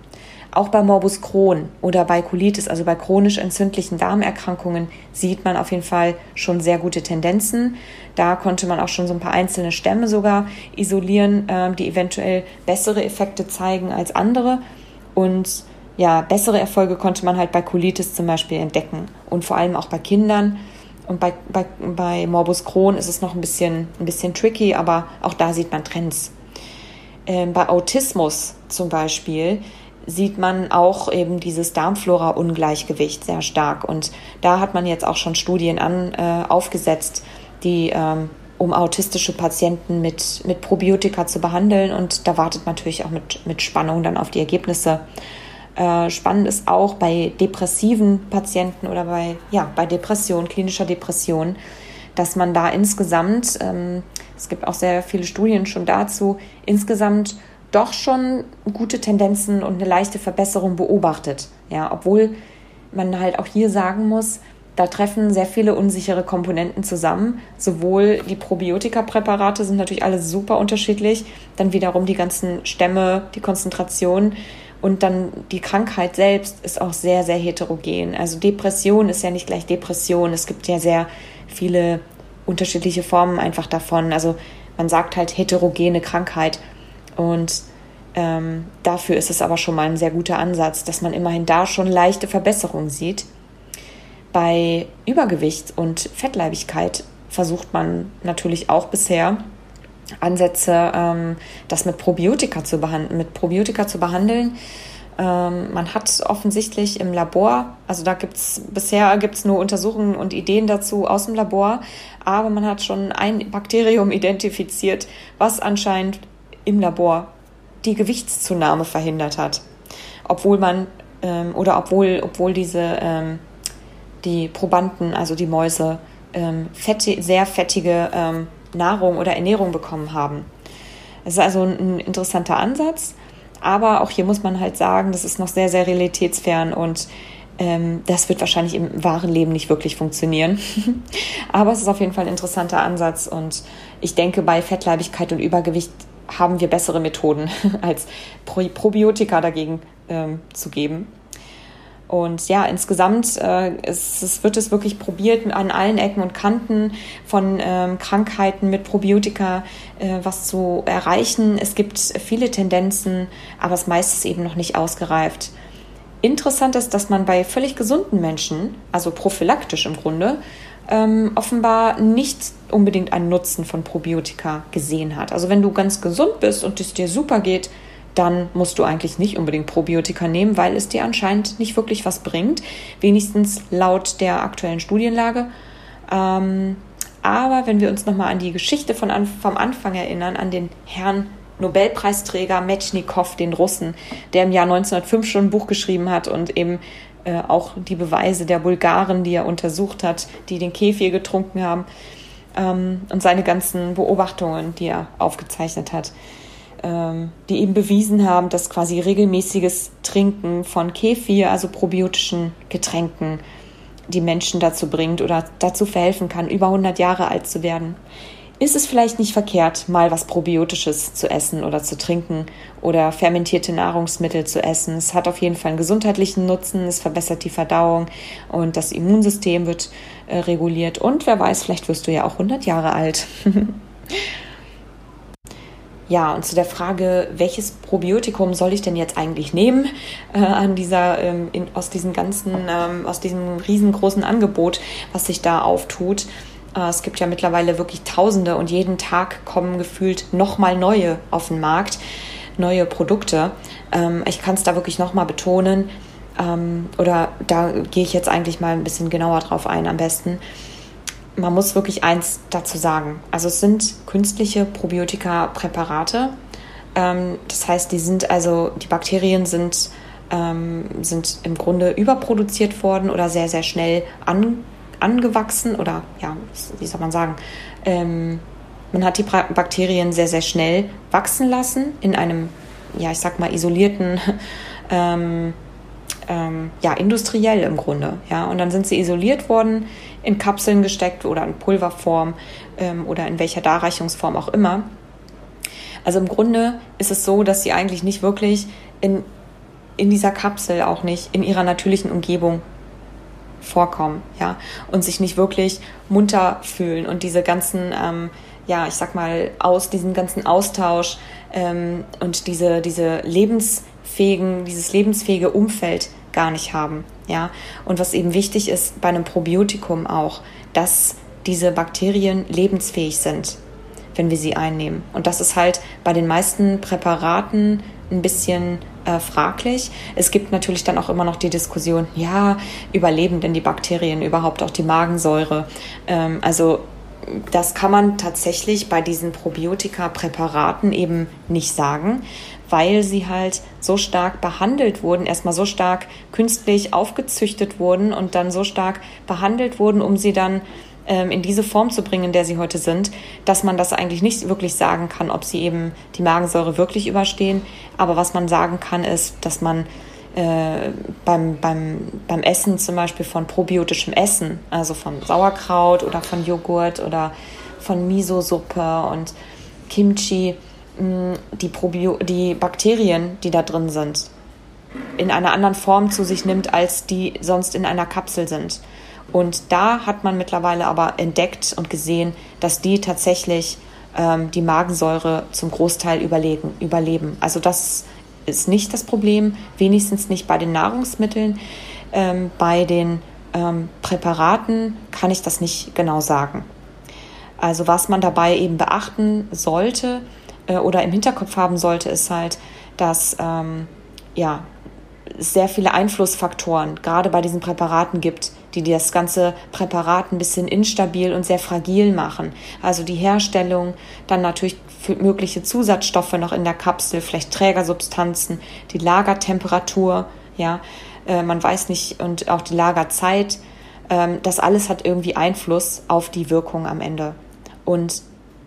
Auch bei Morbus Crohn oder bei Colitis, also bei chronisch entzündlichen Darmerkrankungen, sieht man auf jeden Fall schon sehr gute Tendenzen. Da konnte man auch schon so ein paar einzelne Stämme sogar isolieren, äh, die eventuell bessere Effekte zeigen als andere. Und ja, bessere Erfolge konnte man halt bei Colitis zum Beispiel entdecken und vor allem auch bei Kindern. und bei, bei, bei Morbus Crohn ist es noch ein bisschen, ein bisschen tricky, aber auch da sieht man Trends. Ähm, bei Autismus zum Beispiel sieht man auch eben dieses Darmflora-Ungleichgewicht sehr stark. Und da hat man jetzt auch schon Studien an, äh, aufgesetzt, die ähm, um autistische Patienten mit, mit Probiotika zu behandeln. Und da wartet man natürlich auch mit, mit Spannung dann auf die Ergebnisse. Äh, spannend ist auch bei depressiven Patienten oder bei, ja, bei Depression, klinischer Depression, dass man da insgesamt, ähm, es gibt auch sehr viele Studien schon dazu, insgesamt doch schon gute Tendenzen und eine leichte Verbesserung beobachtet. Ja, obwohl man halt auch hier sagen muss, da treffen sehr viele unsichere Komponenten zusammen. Sowohl die Probiotika-Präparate sind natürlich alle super unterschiedlich, dann wiederum die ganzen Stämme, die Konzentration und dann die Krankheit selbst ist auch sehr, sehr heterogen. Also Depression ist ja nicht gleich Depression. Es gibt ja sehr viele unterschiedliche Formen einfach davon. Also man sagt halt heterogene Krankheit. Und ähm, dafür ist es aber schon mal ein sehr guter Ansatz, dass man immerhin da schon leichte Verbesserungen sieht. Bei Übergewicht und Fettleibigkeit versucht man natürlich auch bisher Ansätze, ähm, das mit Probiotika zu behandeln. Mit Probiotika zu behandeln. Ähm, man hat offensichtlich im Labor, also da gibt es bisher gibt's nur Untersuchungen und Ideen dazu aus dem Labor, aber man hat schon ein Bakterium identifiziert, was anscheinend im Labor die Gewichtszunahme verhindert hat. Obwohl man ähm, oder obwohl, obwohl diese ähm, die Probanden, also die Mäuse, ähm, fette, sehr fettige ähm, Nahrung oder Ernährung bekommen haben. Es ist also ein interessanter Ansatz, aber auch hier muss man halt sagen, das ist noch sehr, sehr realitätsfern und ähm, das wird wahrscheinlich im wahren Leben nicht wirklich funktionieren. aber es ist auf jeden Fall ein interessanter Ansatz und ich denke, bei Fettleibigkeit und Übergewicht haben wir bessere Methoden als Probiotika dagegen ähm, zu geben. Und ja, insgesamt äh, es, es wird es wirklich probiert, an allen Ecken und Kanten von ähm, Krankheiten mit Probiotika äh, was zu erreichen. Es gibt viele Tendenzen, aber das meiste ist eben noch nicht ausgereift. Interessant ist, dass man bei völlig gesunden Menschen, also prophylaktisch im Grunde, ähm, offenbar nicht unbedingt einen Nutzen von Probiotika gesehen hat. Also wenn du ganz gesund bist und es dir super geht, dann musst du eigentlich nicht unbedingt Probiotika nehmen, weil es dir anscheinend nicht wirklich was bringt, wenigstens laut der aktuellen Studienlage. Ähm, aber wenn wir uns nochmal an die Geschichte von, vom Anfang erinnern, an den Herrn Nobelpreisträger Metchnikow, den Russen, der im Jahr 1905 schon ein Buch geschrieben hat und eben äh, auch die Beweise der Bulgaren, die er untersucht hat, die den Kefir getrunken haben ähm, und seine ganzen Beobachtungen, die er aufgezeichnet hat ähm, die eben bewiesen haben, dass quasi regelmäßiges Trinken von Kefir, also probiotischen Getränken, die Menschen dazu bringt oder dazu verhelfen kann, über 100 Jahre alt zu werden. Ist es vielleicht nicht verkehrt, mal was Probiotisches zu essen oder zu trinken oder fermentierte Nahrungsmittel zu essen? Es hat auf jeden Fall einen gesundheitlichen Nutzen, es verbessert die Verdauung und das Immunsystem wird äh, reguliert. Und wer weiß, vielleicht wirst du ja auch 100 Jahre alt. Ja, und zu der Frage, welches Probiotikum soll ich denn jetzt eigentlich nehmen, äh, an dieser, ähm, in, aus diesem ganzen, ähm, aus diesem riesengroßen Angebot, was sich da auftut. Äh, es gibt ja mittlerweile wirklich Tausende und jeden Tag kommen gefühlt nochmal neue auf den Markt, neue Produkte. Ähm, ich kann es da wirklich nochmal betonen, ähm, oder da gehe ich jetzt eigentlich mal ein bisschen genauer drauf ein am besten man muss wirklich eins dazu sagen. Also es sind künstliche Probiotika-Präparate. Ähm, das heißt, die sind also, die Bakterien sind, sind im Grunde überproduziert worden oder sehr, sehr schnell an, angewachsen oder ja, wie soll man sagen? Ähm, man hat die Bakterien sehr, sehr schnell wachsen lassen in einem, ja, ich sag mal, isolierten ähm, ähm, ja, industriell im Grunde. Ja? Und dann sind sie isoliert worden, in Kapseln gesteckt oder in Pulverform ähm, oder in welcher Darreichungsform auch immer. Also im Grunde ist es so, dass sie eigentlich nicht wirklich in, in dieser Kapsel auch nicht in ihrer natürlichen Umgebung vorkommen, ja, und sich nicht wirklich munter fühlen und diese ganzen, ähm, ja, ich sag mal, aus diesem ganzen Austausch ähm, und diese, diese lebensfähigen, dieses lebensfähige Umfeld gar nicht haben. Ja? Und was eben wichtig ist bei einem Probiotikum auch, dass diese Bakterien lebensfähig sind, wenn wir sie einnehmen. Und das ist halt bei den meisten Präparaten ein bisschen äh, fraglich. Es gibt natürlich dann auch immer noch die Diskussion, ja, überleben denn die Bakterien überhaupt auch die Magensäure? Ähm, also das kann man tatsächlich bei diesen Probiotika-Präparaten eben nicht sagen, weil sie halt so stark behandelt wurden, erstmal so stark künstlich aufgezüchtet wurden und dann so stark behandelt wurden, um sie dann ähm, in diese Form zu bringen, in der sie heute sind, dass man das eigentlich nicht wirklich sagen kann, ob sie eben die Magensäure wirklich überstehen. Aber was man sagen kann, ist, dass man äh, beim, beim, beim Essen zum Beispiel von probiotischem Essen, also von Sauerkraut oder von Joghurt oder von Miso-Suppe und Kimchi, die, Probio die Bakterien, die da drin sind, in einer anderen Form zu sich nimmt, als die sonst in einer Kapsel sind. Und da hat man mittlerweile aber entdeckt und gesehen, dass die tatsächlich ähm, die Magensäure zum Großteil überlegen, überleben. Also das ist nicht das Problem, wenigstens nicht bei den Nahrungsmitteln. Ähm, bei den ähm, Präparaten kann ich das nicht genau sagen. Also was man dabei eben beachten sollte äh, oder im Hinterkopf haben sollte, ist halt, dass ähm, ja, sehr viele Einflussfaktoren gerade bei diesen Präparaten gibt, die das ganze Präparat ein bisschen instabil und sehr fragil machen. Also die Herstellung, dann natürlich mögliche Zusatzstoffe noch in der Kapsel, vielleicht Trägersubstanzen, die Lagertemperatur, ja, äh, man weiß nicht, und auch die Lagerzeit, ähm, das alles hat irgendwie Einfluss auf die Wirkung am Ende. Und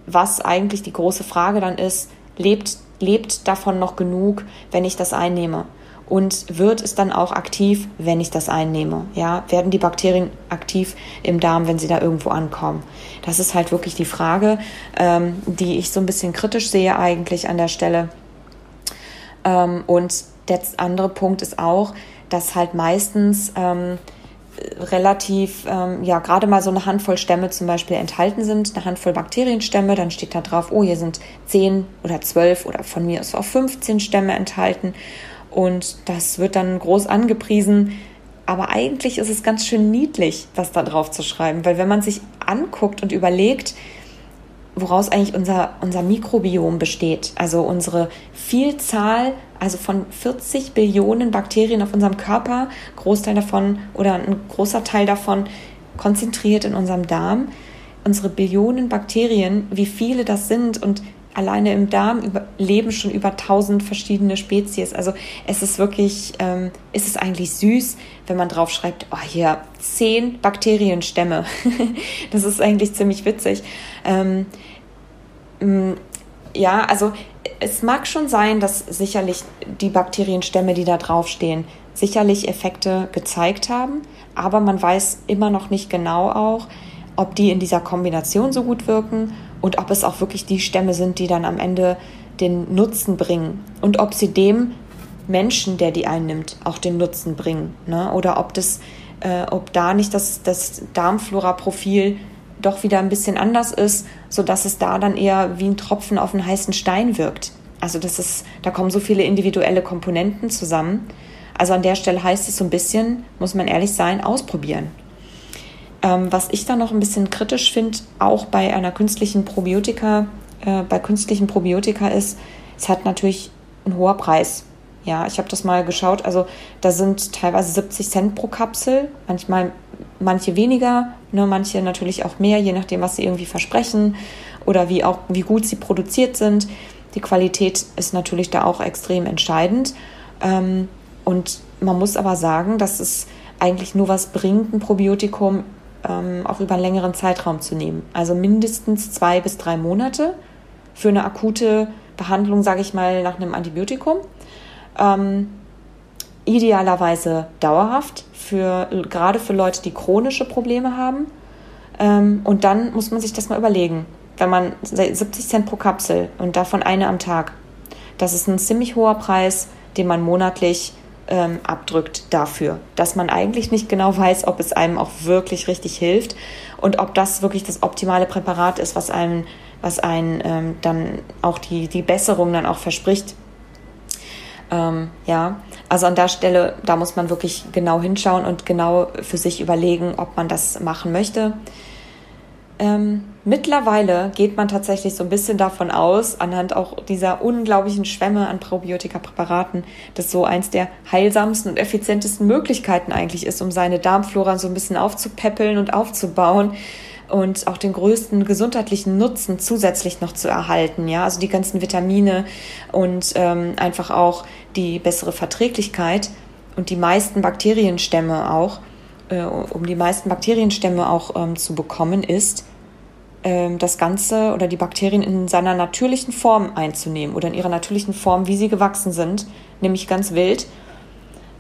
was eigentlich die große Frage dann ist, lebt, lebt davon noch genug, wenn ich das einnehme? Und wird es dann auch aktiv, wenn ich das einnehme? Ja, werden die Bakterien aktiv im Darm, wenn sie da irgendwo ankommen? Das ist halt wirklich die Frage, ähm, die ich so ein bisschen kritisch sehe eigentlich an der Stelle. Ähm, und der andere Punkt ist auch, dass halt meistens ähm, relativ, ähm, ja, gerade mal so eine Handvoll Stämme zum Beispiel enthalten sind, eine Handvoll Bakterienstämme, dann steht da drauf, oh, hier sind 10 oder 12 oder von mir aus auch 15 Stämme enthalten. Und das wird dann groß angepriesen. Aber eigentlich ist es ganz schön niedlich, das da drauf zu schreiben, weil wenn man sich anguckt und überlegt, woraus eigentlich unser, unser Mikrobiom besteht, also unsere Vielzahl, also von 40 Billionen Bakterien auf unserem Körper, Großteil davon oder ein großer Teil davon konzentriert in unserem Darm, unsere Billionen Bakterien, wie viele das sind und alleine im Darm leben schon über 1000 verschiedene Spezies. Also es ist wirklich, ähm, ist es eigentlich süß, wenn man drauf schreibt, oh hier, zehn Bakterienstämme. das ist eigentlich ziemlich witzig. Ähm, mm, ja, also es mag schon sein, dass sicherlich die Bakterienstämme, die da draufstehen, sicherlich Effekte gezeigt haben, aber man weiß immer noch nicht genau auch, ob die in dieser Kombination so gut wirken und ob es auch wirklich die Stämme sind, die dann am Ende den Nutzen bringen und ob sie dem Menschen, der die einnimmt, auch den Nutzen bringen. Ne? Oder ob das, äh, ob da nicht das, das Darmflora-Profil doch wieder ein bisschen anders ist, sodass es da dann eher wie ein Tropfen auf einen heißen Stein wirkt. Also das ist, da kommen so viele individuelle Komponenten zusammen. Also an der Stelle heißt es so ein bisschen, muss man ehrlich sein, ausprobieren. Ähm, was ich da noch ein bisschen kritisch finde, auch bei einer künstlichen Probiotika, äh, bei künstlichen Probiotika ist, es hat natürlich einen hoher Preis. Ja, ich habe das mal geschaut. Also da sind teilweise 70 Cent pro Kapsel, manchmal manche weniger, ne, manche natürlich auch mehr, je nachdem, was sie irgendwie versprechen oder wie auch wie gut sie produziert sind. Die Qualität ist natürlich da auch extrem entscheidend. Ähm, und man muss aber sagen, dass es eigentlich nur was bringt, ein Probiotikum ähm, auch über einen längeren Zeitraum zu nehmen. Also mindestens zwei bis drei Monate für eine akute Behandlung, sage ich mal, nach einem Antibiotikum. Ähm, idealerweise dauerhaft, für, gerade für Leute, die chronische Probleme haben. Ähm, und dann muss man sich das mal überlegen. Wenn man 70 Cent pro Kapsel und davon eine am Tag, das ist ein ziemlich hoher Preis, den man monatlich ähm, abdrückt dafür, dass man eigentlich nicht genau weiß, ob es einem auch wirklich richtig hilft und ob das wirklich das optimale Präparat ist, was einem, was einen ähm, dann auch die, die Besserung dann auch verspricht. Ähm, ja, also an der Stelle, da muss man wirklich genau hinschauen und genau für sich überlegen, ob man das machen möchte. Ähm, mittlerweile geht man tatsächlich so ein bisschen davon aus, anhand auch dieser unglaublichen Schwämme an Probiotika-Präparaten, dass so eins der heilsamsten und effizientesten Möglichkeiten eigentlich ist, um seine Darmflora so ein bisschen aufzupäppeln und aufzubauen und auch den größten gesundheitlichen Nutzen zusätzlich noch zu erhalten. Ja, also die ganzen Vitamine und ähm, einfach auch die bessere Verträglichkeit und die meisten Bakterienstämme auch, äh, um die meisten Bakterienstämme auch ähm, zu bekommen, ist, das Ganze oder die Bakterien in seiner natürlichen Form einzunehmen oder in ihrer natürlichen Form, wie sie gewachsen sind, nämlich ganz wild.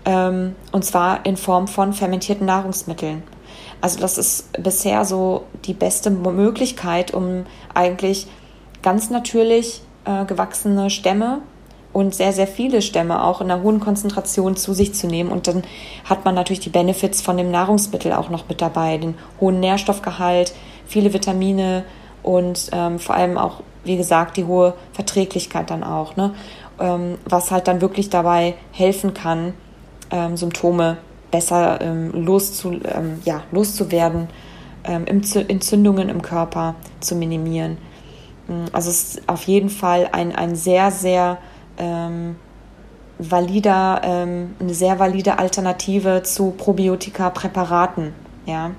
Ähm, und zwar in Form von fermentierten Nahrungsmitteln. Also das ist bisher so die beste Möglichkeit, um eigentlich ganz natürlich äh, gewachsene Stämme und sehr, sehr viele Stämme auch in einer hohen Konzentration zu sich zu nehmen. Und dann hat man natürlich die Benefits von dem Nahrungsmittel auch noch mit dabei, den hohen Nährstoffgehalt, viele Vitamine und ähm, vor allem auch, wie gesagt, die hohe Verträglichkeit dann auch, ne? Ähm, was halt dann wirklich dabei helfen kann, ähm, Symptome besser ähm, loszu, ähm, ja, loszuwerden, ähm, Entzündungen im Körper zu minimieren. Mm, also es ist auf jeden Fall ein, ein sehr, sehr valider, eine sehr valide Alternative zu Probiotika-Präparaten. Ja?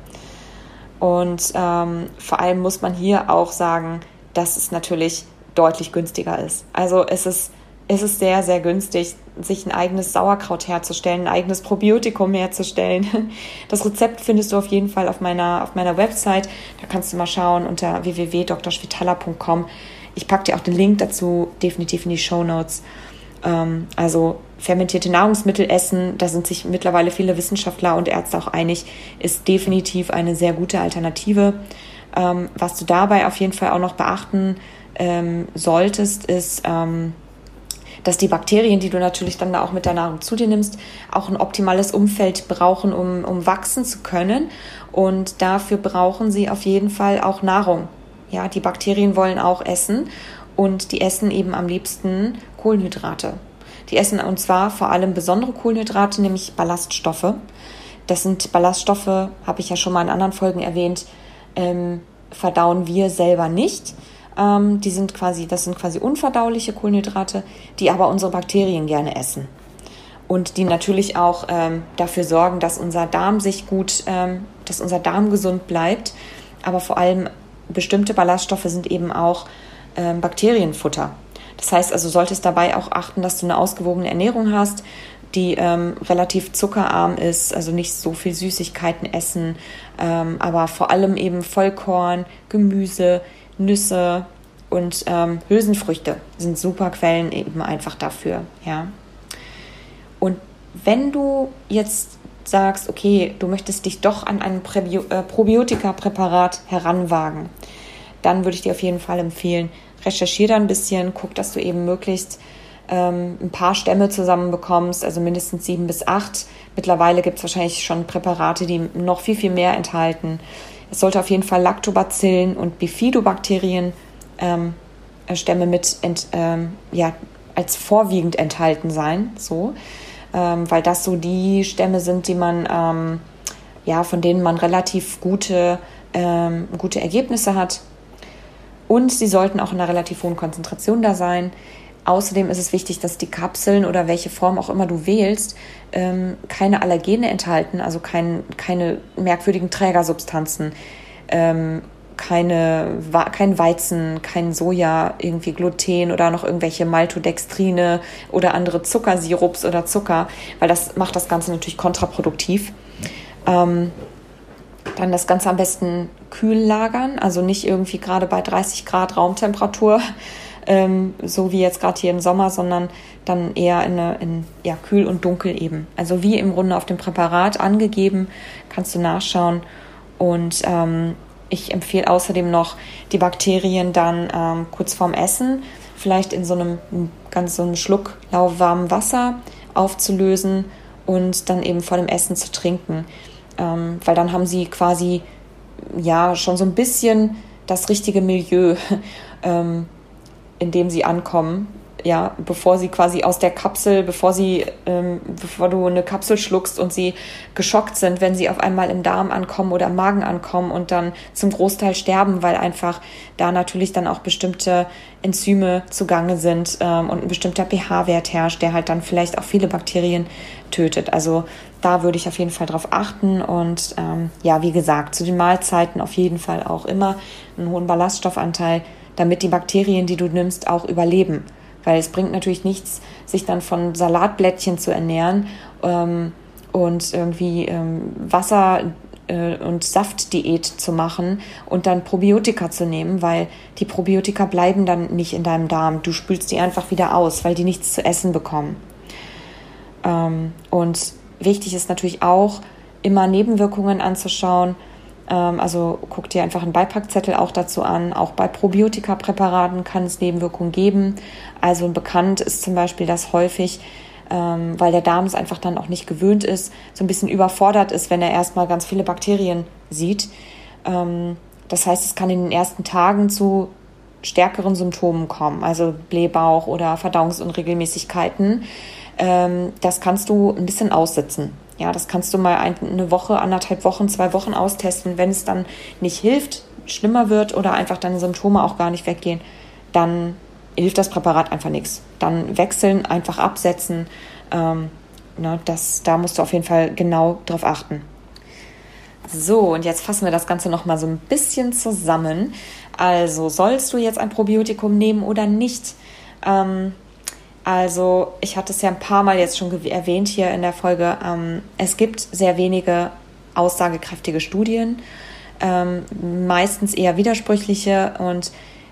Und ähm, vor allem muss man hier auch sagen, dass es natürlich deutlich günstiger ist. Also es ist, es ist sehr, sehr günstig, sich ein eigenes Sauerkraut herzustellen, ein eigenes Probiotikum herzustellen. Das Rezept findest du auf jeden Fall auf meiner, auf meiner Website. Da kannst du mal schauen unter www.drschwitala.com. Ich packe dir auch den Link dazu definitiv in die Show Notes. Ähm, also fermentierte Nahrungsmittel essen, da sind sich mittlerweile viele Wissenschaftler und Ärzte auch einig, ist definitiv eine sehr gute Alternative. Ähm, was du dabei auf jeden Fall auch noch beachten ähm, solltest, ist, ähm, dass die Bakterien, die du natürlich dann auch mit der Nahrung zu dir nimmst, auch ein optimales Umfeld brauchen, um, um wachsen zu können. Und dafür brauchen sie auf jeden Fall auch Nahrung. Ja, die Bakterien wollen auch essen und die essen eben am liebsten Kohlenhydrate. Die essen und zwar vor allem besondere Kohlenhydrate, nämlich Ballaststoffe. Das sind Ballaststoffe, habe ich ja schon mal in anderen Folgen erwähnt, ähm, verdauen wir selber nicht. Ähm, die sind quasi, das sind quasi unverdauliche Kohlenhydrate, die aber unsere Bakterien gerne essen. Und die natürlich auch ähm, dafür sorgen, dass unser Darm sich gut, ähm, dass unser Darm gesund bleibt. Aber vor allem bestimmte Ballaststoffe sind eben auch ähm, Bakterienfutter. Das heißt also, solltest dabei auch achten, dass du eine ausgewogene Ernährung hast, die ähm, relativ zuckerarm ist, also nicht so viel Süßigkeiten essen, ähm, aber vor allem eben Vollkorn, Gemüse, Nüsse und ähm, Hülsenfrüchte sind super Quellen eben einfach dafür, ja. Und wenn du jetzt sagst, okay, du möchtest dich doch an ein äh, Probiotika-Präparat heranwagen, dann würde ich dir auf jeden Fall empfehlen, recherchiere da ein bisschen, guck, dass du eben möglichst ähm, ein paar Stämme zusammenbekommst, also mindestens sieben bis acht. Mittlerweile gibt es wahrscheinlich schon Präparate, die noch viel, viel mehr enthalten. Es sollte auf jeden Fall Lactobacillen und Bifidobakterien ähm, äh, Stämme mit ent, ähm, ja, als vorwiegend enthalten sein, so, ähm, weil das so die Stämme sind, die man ähm, ja, von denen man relativ gute, ähm, gute Ergebnisse hat und sie sollten auch in einer relativ hohen Konzentration da sein. Außerdem ist es wichtig, dass die Kapseln oder welche Form auch immer du wählst, ähm, keine Allergene enthalten, also kein, keine merkwürdigen Trägersubstanzen, ähm, keine, kein Weizen, kein Soja, irgendwie Gluten oder noch irgendwelche Maltodextrine oder andere Zuckersirups oder Zucker, weil das macht das Ganze natürlich kontraproduktiv. Ähm, dann das Ganze am besten kühl lagern, also nicht irgendwie gerade bei 30 Grad Raumtemperatur, ähm, so wie jetzt gerade hier im Sommer, sondern dann eher in, eine, in ja, kühl und dunkel eben. Also wie im Grunde auf dem Präparat angegeben, kannst du nachschauen. Und ähm, ich empfehle außerdem noch, die Bakterien dann ähm, kurz vorm Essen vielleicht in so einem ganz so einem Schluck lauwarmem Wasser aufzulösen und dann eben vor dem Essen zu trinken ähm, weil dann haben sie quasi ja schon so ein bisschen das richtige Milieu, ähm, in dem sie ankommen, ja, bevor sie quasi aus der Kapsel, bevor sie, ähm, bevor du eine Kapsel schluckst und sie geschockt sind, wenn sie auf einmal im Darm ankommen oder im Magen ankommen und dann zum Großteil sterben, weil einfach da natürlich dann auch bestimmte Enzyme zugange sind ähm, und ein bestimmter pH-Wert herrscht, der halt dann vielleicht auch viele Bakterien tötet. Also da würde ich auf jeden Fall drauf achten und ähm, ja, wie gesagt, zu den Mahlzeiten auf jeden Fall auch immer einen hohen Ballaststoffanteil, damit die Bakterien, die du nimmst, auch überleben. Weil es bringt natürlich nichts, sich dann von Salatblättchen zu ernähren ähm, und irgendwie ähm, Wasser äh, und Saftdiät zu machen und dann Probiotika zu nehmen, weil die Probiotika bleiben dann nicht in deinem Darm. Du spülst die einfach wieder aus, weil die nichts zu essen bekommen. Ähm, und wichtig ist natürlich auch, immer Nebenwirkungen anzuschauen also guck dir einfach einen Beipackzettel auch dazu an. Auch bei Probiotika-Präparaten kann es Nebenwirkungen geben. Also bekannt ist zum Beispiel, dass häufig, ähm, weil der Darm es einfach dann auch nicht gewöhnt ist, so ein bisschen überfordert ist, wenn er erstmal ganz viele Bakterien sieht. Ähm, das heißt, es kann in den ersten Tagen zu stärkeren Symptomen kommen, also Blähbauch oder Verdauungsunregelmäßigkeiten. das kannst du ein bisschen aussitzen. Ja, das kannst du mal eine Woche, anderthalb Wochen, zwei Wochen austesten. Wenn es dann nicht hilft, schlimmer wird oder einfach deine Symptome auch gar nicht weggehen, dann hilft das Präparat einfach nichts. Dann wechseln, einfach absetzen. Ähm, ne, das, da musst du auf jeden Fall genau drauf achten. So, und jetzt fassen wir das Ganze nochmal so ein bisschen zusammen. Also, sollst du jetzt ein Probiotikum nehmen oder nicht? Ähm, also ich hatte es ja ein paar Mal jetzt schon erwähnt hier in der Folge. Ähm, es gibt sehr wenige aussagekräftige Studien, ähm, meistens eher widersprüchliche und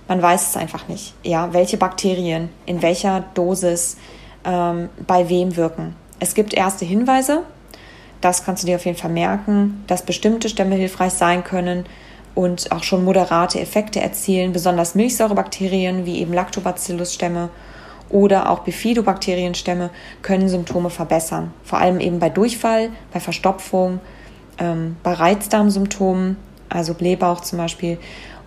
man weiß es einfach nicht, ja, welche Bakterien in welcher Dosis ähm, bei wem wirken. Es gibt erste Hinweise, das kannst du dir auf jeden Fall merken, dass bestimmte Stämme hilfreich sein können und auch schon moderate Effekte erzielen, besonders Milchsäurebakterien wie eben Lactobacillus-Stämme oder auch Bifidobakterienstämme können Symptome verbessern. Vor allem eben bei Durchfall, bei Verstopfung, ähm, bei Reizdarmsymptomen, also Blähbauch zum Beispiel,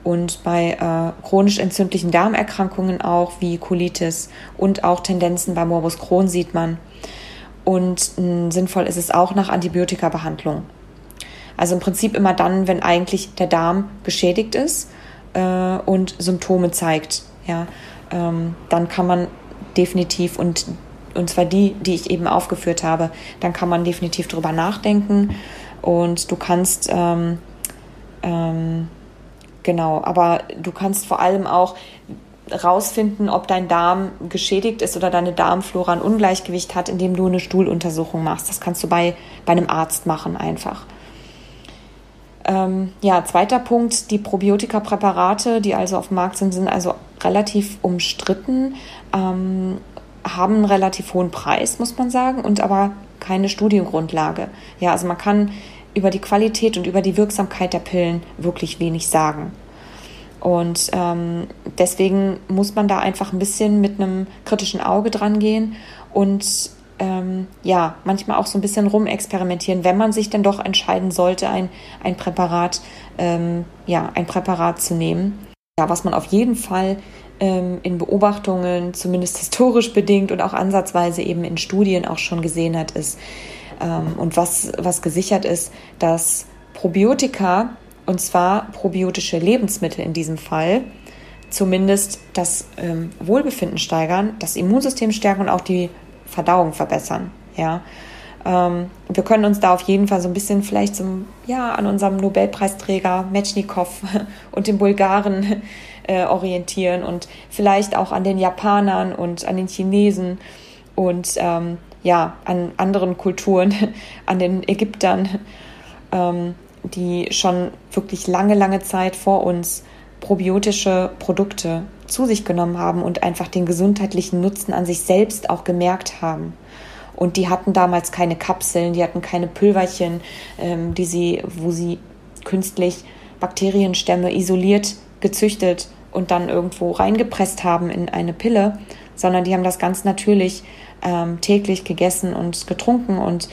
und bei äh, chronisch entzündlichen Darmerkrankungen auch wie Colitis und auch Tendenzen bei Morbus Crohn sieht man. Und mh, sinnvoll ist es auch nach Antibiotikabehandlung. Also im Prinzip immer dann, wenn eigentlich der Darm beschädigt ist äh, und Symptome zeigt. Ja, ähm, dann kann man definitiv und und zwar die, die ich eben aufgeführt habe, dann kann man definitiv drüber nachdenken und du kannst ähm, ähm, genau, aber du kannst vor allem auch rausfinden, ob dein Darm geschädigt ist oder deine Darmflora ein Ungleichgewicht hat, indem du eine Stuhluntersuchung machst. Das kannst du bei, bei einem Arzt machen einfach. Ähm, ja, zweiter Punkt, die Probiotika-Präparate, die also auf dem Markt sind, sind also relativ umstritten, ähm, haben einen relativ hohen Preis, muss man sagen, und aber keine Studiengrundlage. Ja, also man kann über die Qualität und über die Wirksamkeit der Pillen wirklich wenig sagen. Und ähm, deswegen muss man da einfach ein bisschen mit einem kritischen Auge dran gehen und ähm, ja, manchmal auch so ein bisschen rumexperimentieren, wenn man sich dann doch entscheiden sollte, ein, ein Präparat, ähm, ja, ein Präparat zu nehmen. Ja, was man auf jeden Fall ähm, in Beobachtungen, zumindest historisch bedingt und auch ansatzweise eben in Studien auch schon gesehen hat, ist, ähm, und was, was gesichert ist, dass Probiotika, und zwar probiotische Lebensmittel in diesem Fall, zumindest das ähm, Wohlbefinden steigern, das Immunsystem stärken und auch die Verdauung verbessern. Ja. Ähm, wir können uns da auf jeden Fall so ein bisschen vielleicht zum, ja, an unserem Nobelpreisträger Metschnikow und den Bulgaren äh, orientieren und vielleicht auch an den Japanern und an den Chinesen und ähm, ja, an anderen Kulturen, an den Ägyptern, ähm, die schon wirklich lange, lange Zeit vor uns probiotische Produkte zu sich genommen haben und einfach den gesundheitlichen Nutzen an sich selbst auch gemerkt haben. Und die hatten damals keine Kapseln, die hatten keine Pülverchen, ähm, die sie, wo sie künstlich Bakterienstämme isoliert gezüchtet und dann irgendwo reingepresst haben in eine Pille, sondern die haben das ganz natürlich ähm, täglich gegessen und getrunken und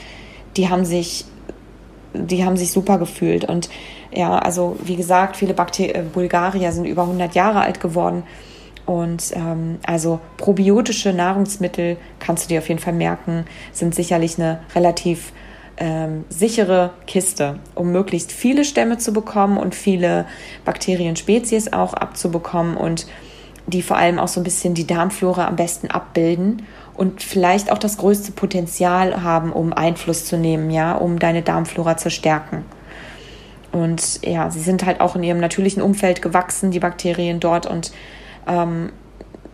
die haben sich, die haben sich super gefühlt. Und ja, also wie gesagt, viele Bakter äh, Bulgarier sind über 100 Jahre alt geworden Und ähm, also probiotische Nahrungsmittel kannst du dir auf jeden Fall merken, sind sicherlich eine relativ ähm, sichere Kiste, um möglichst viele Stämme zu bekommen und viele Bakterienspezies auch abzubekommen und die vor allem auch so ein bisschen die Darmflora am besten abbilden und vielleicht auch das größte Potenzial haben, um Einfluss zu nehmen, ja, um deine Darmflora zu stärken. Und ja, sie sind halt auch in ihrem natürlichen Umfeld gewachsen, die Bakterien dort und ähm,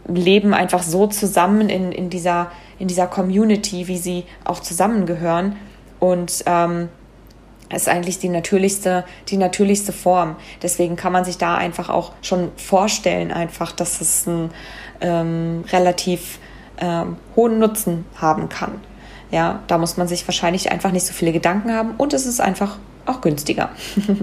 leben einfach so zusammen in, in, dieser, in dieser Community, wie sie auch zusammengehören. Und ähm, ist eigentlich die natürlichste, die natürlichste Form. Deswegen kann man sich da einfach auch schon vorstellen, einfach, dass es einen ähm, relativ ähm, hohen Nutzen haben kann. Ja, da muss man sich wahrscheinlich einfach nicht so viele Gedanken haben und es ist einfach auch günstiger.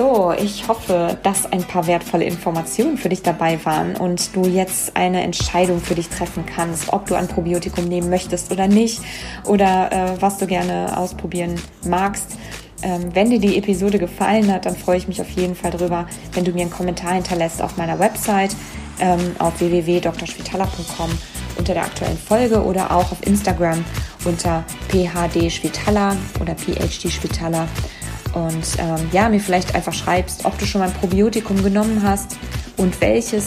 So, ich hoffe, dass ein paar wertvolle Informationen für dich dabei waren und du jetzt eine Entscheidung für dich treffen kannst, ob du ein Probiotikum nehmen möchtest oder nicht oder äh, was du gerne ausprobieren magst. Ähm, wenn dir die Episode gefallen hat, dann freue ich mich auf jeden Fall darüber, wenn du mir einen Kommentar hinterlässt auf meiner Website ähm, auf www.drschwitala.com unter der aktuellen Folge oder auch auf Instagram unter phd oder phd und ähm, ja, mir vielleicht einfach schreibst, ob du schon mal ein Probiotikum genommen hast und welches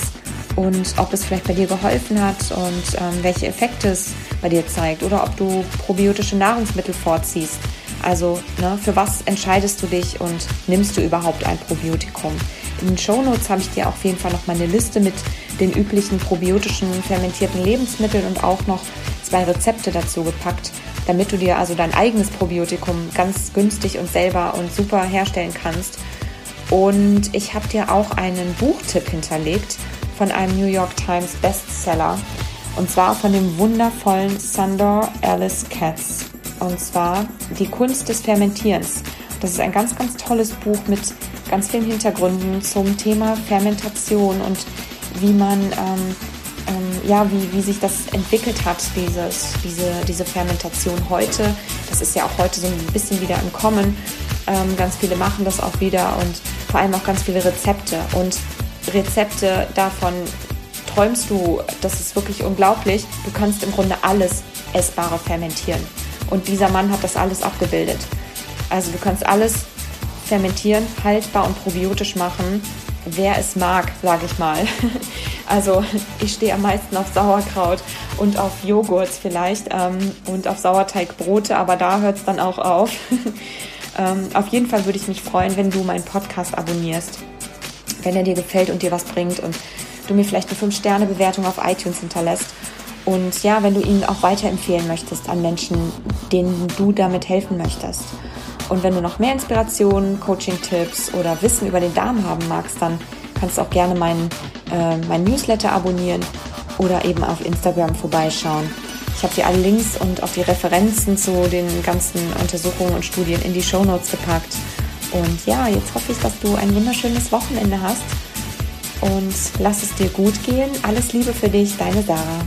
und ob es vielleicht bei dir geholfen hat und ähm, welche Effekte es bei dir zeigt oder ob du probiotische Nahrungsmittel vorziehst. Also ne, für was entscheidest du dich und nimmst du überhaupt ein Probiotikum? In den Shownotes habe ich dir auf jeden Fall noch mal eine Liste mit den üblichen probiotischen fermentierten Lebensmitteln und auch noch zwei Rezepte dazu gepackt, damit du dir also dein eigenes Probiotikum ganz günstig und selber und super herstellen kannst. Und ich habe dir auch einen Buchtipp hinterlegt von einem New York Times Bestseller. Und zwar von dem wundervollen Sandor Alice Katz. Und zwar Die Kunst des Fermentierens. Das ist ein ganz, ganz tolles Buch mit ganz vielen Hintergründen zum Thema Fermentation und wie man ähm, ähm, ja, wie, wie sich das entwickelt hat, dieses, diese, diese Fermentation heute. Das ist ja auch heute so ein bisschen wieder im Kommen. Ähm, ganz viele machen das auch wieder und vor allem auch ganz viele Rezepte. Und Rezepte davon träumst du, das ist wirklich unglaublich. Du kannst im Grunde alles Essbare fermentieren. Und dieser Mann hat das alles abgebildet. Also du kannst alles fermentieren, haltbar und probiotisch machen wer es mag, sage ich mal. Also ich stehe am meisten auf Sauerkraut und auf Joghurt vielleicht ähm, und auf Sauerteigbrote, aber da hört es dann auch auf. ähm, auf jeden Fall würde ich mich freuen, wenn du meinen Podcast abonnierst, wenn er dir gefällt und dir was bringt und du mir vielleicht eine 5-Sterne-Bewertung auf iTunes hinterlässt. Und ja, wenn du ihn auch weiterempfehlen möchtest an Menschen, denen du damit helfen möchtest. Und wenn du noch mehr Inspirationen, Coaching-Tipps oder Wissen über den Darm haben magst, dann kannst du auch gerne meinen äh, mein Newsletter abonnieren oder eben auf Instagram vorbeischauen. Ich habe dir alle Links und auch die Referenzen zu den ganzen Untersuchungen und Studien in die Show Notes gepackt. Und ja, jetzt hoffe ich, dass du ein wunderschönes Wochenende hast und lass es dir gut gehen. Alles Liebe für dich, deine Sarah.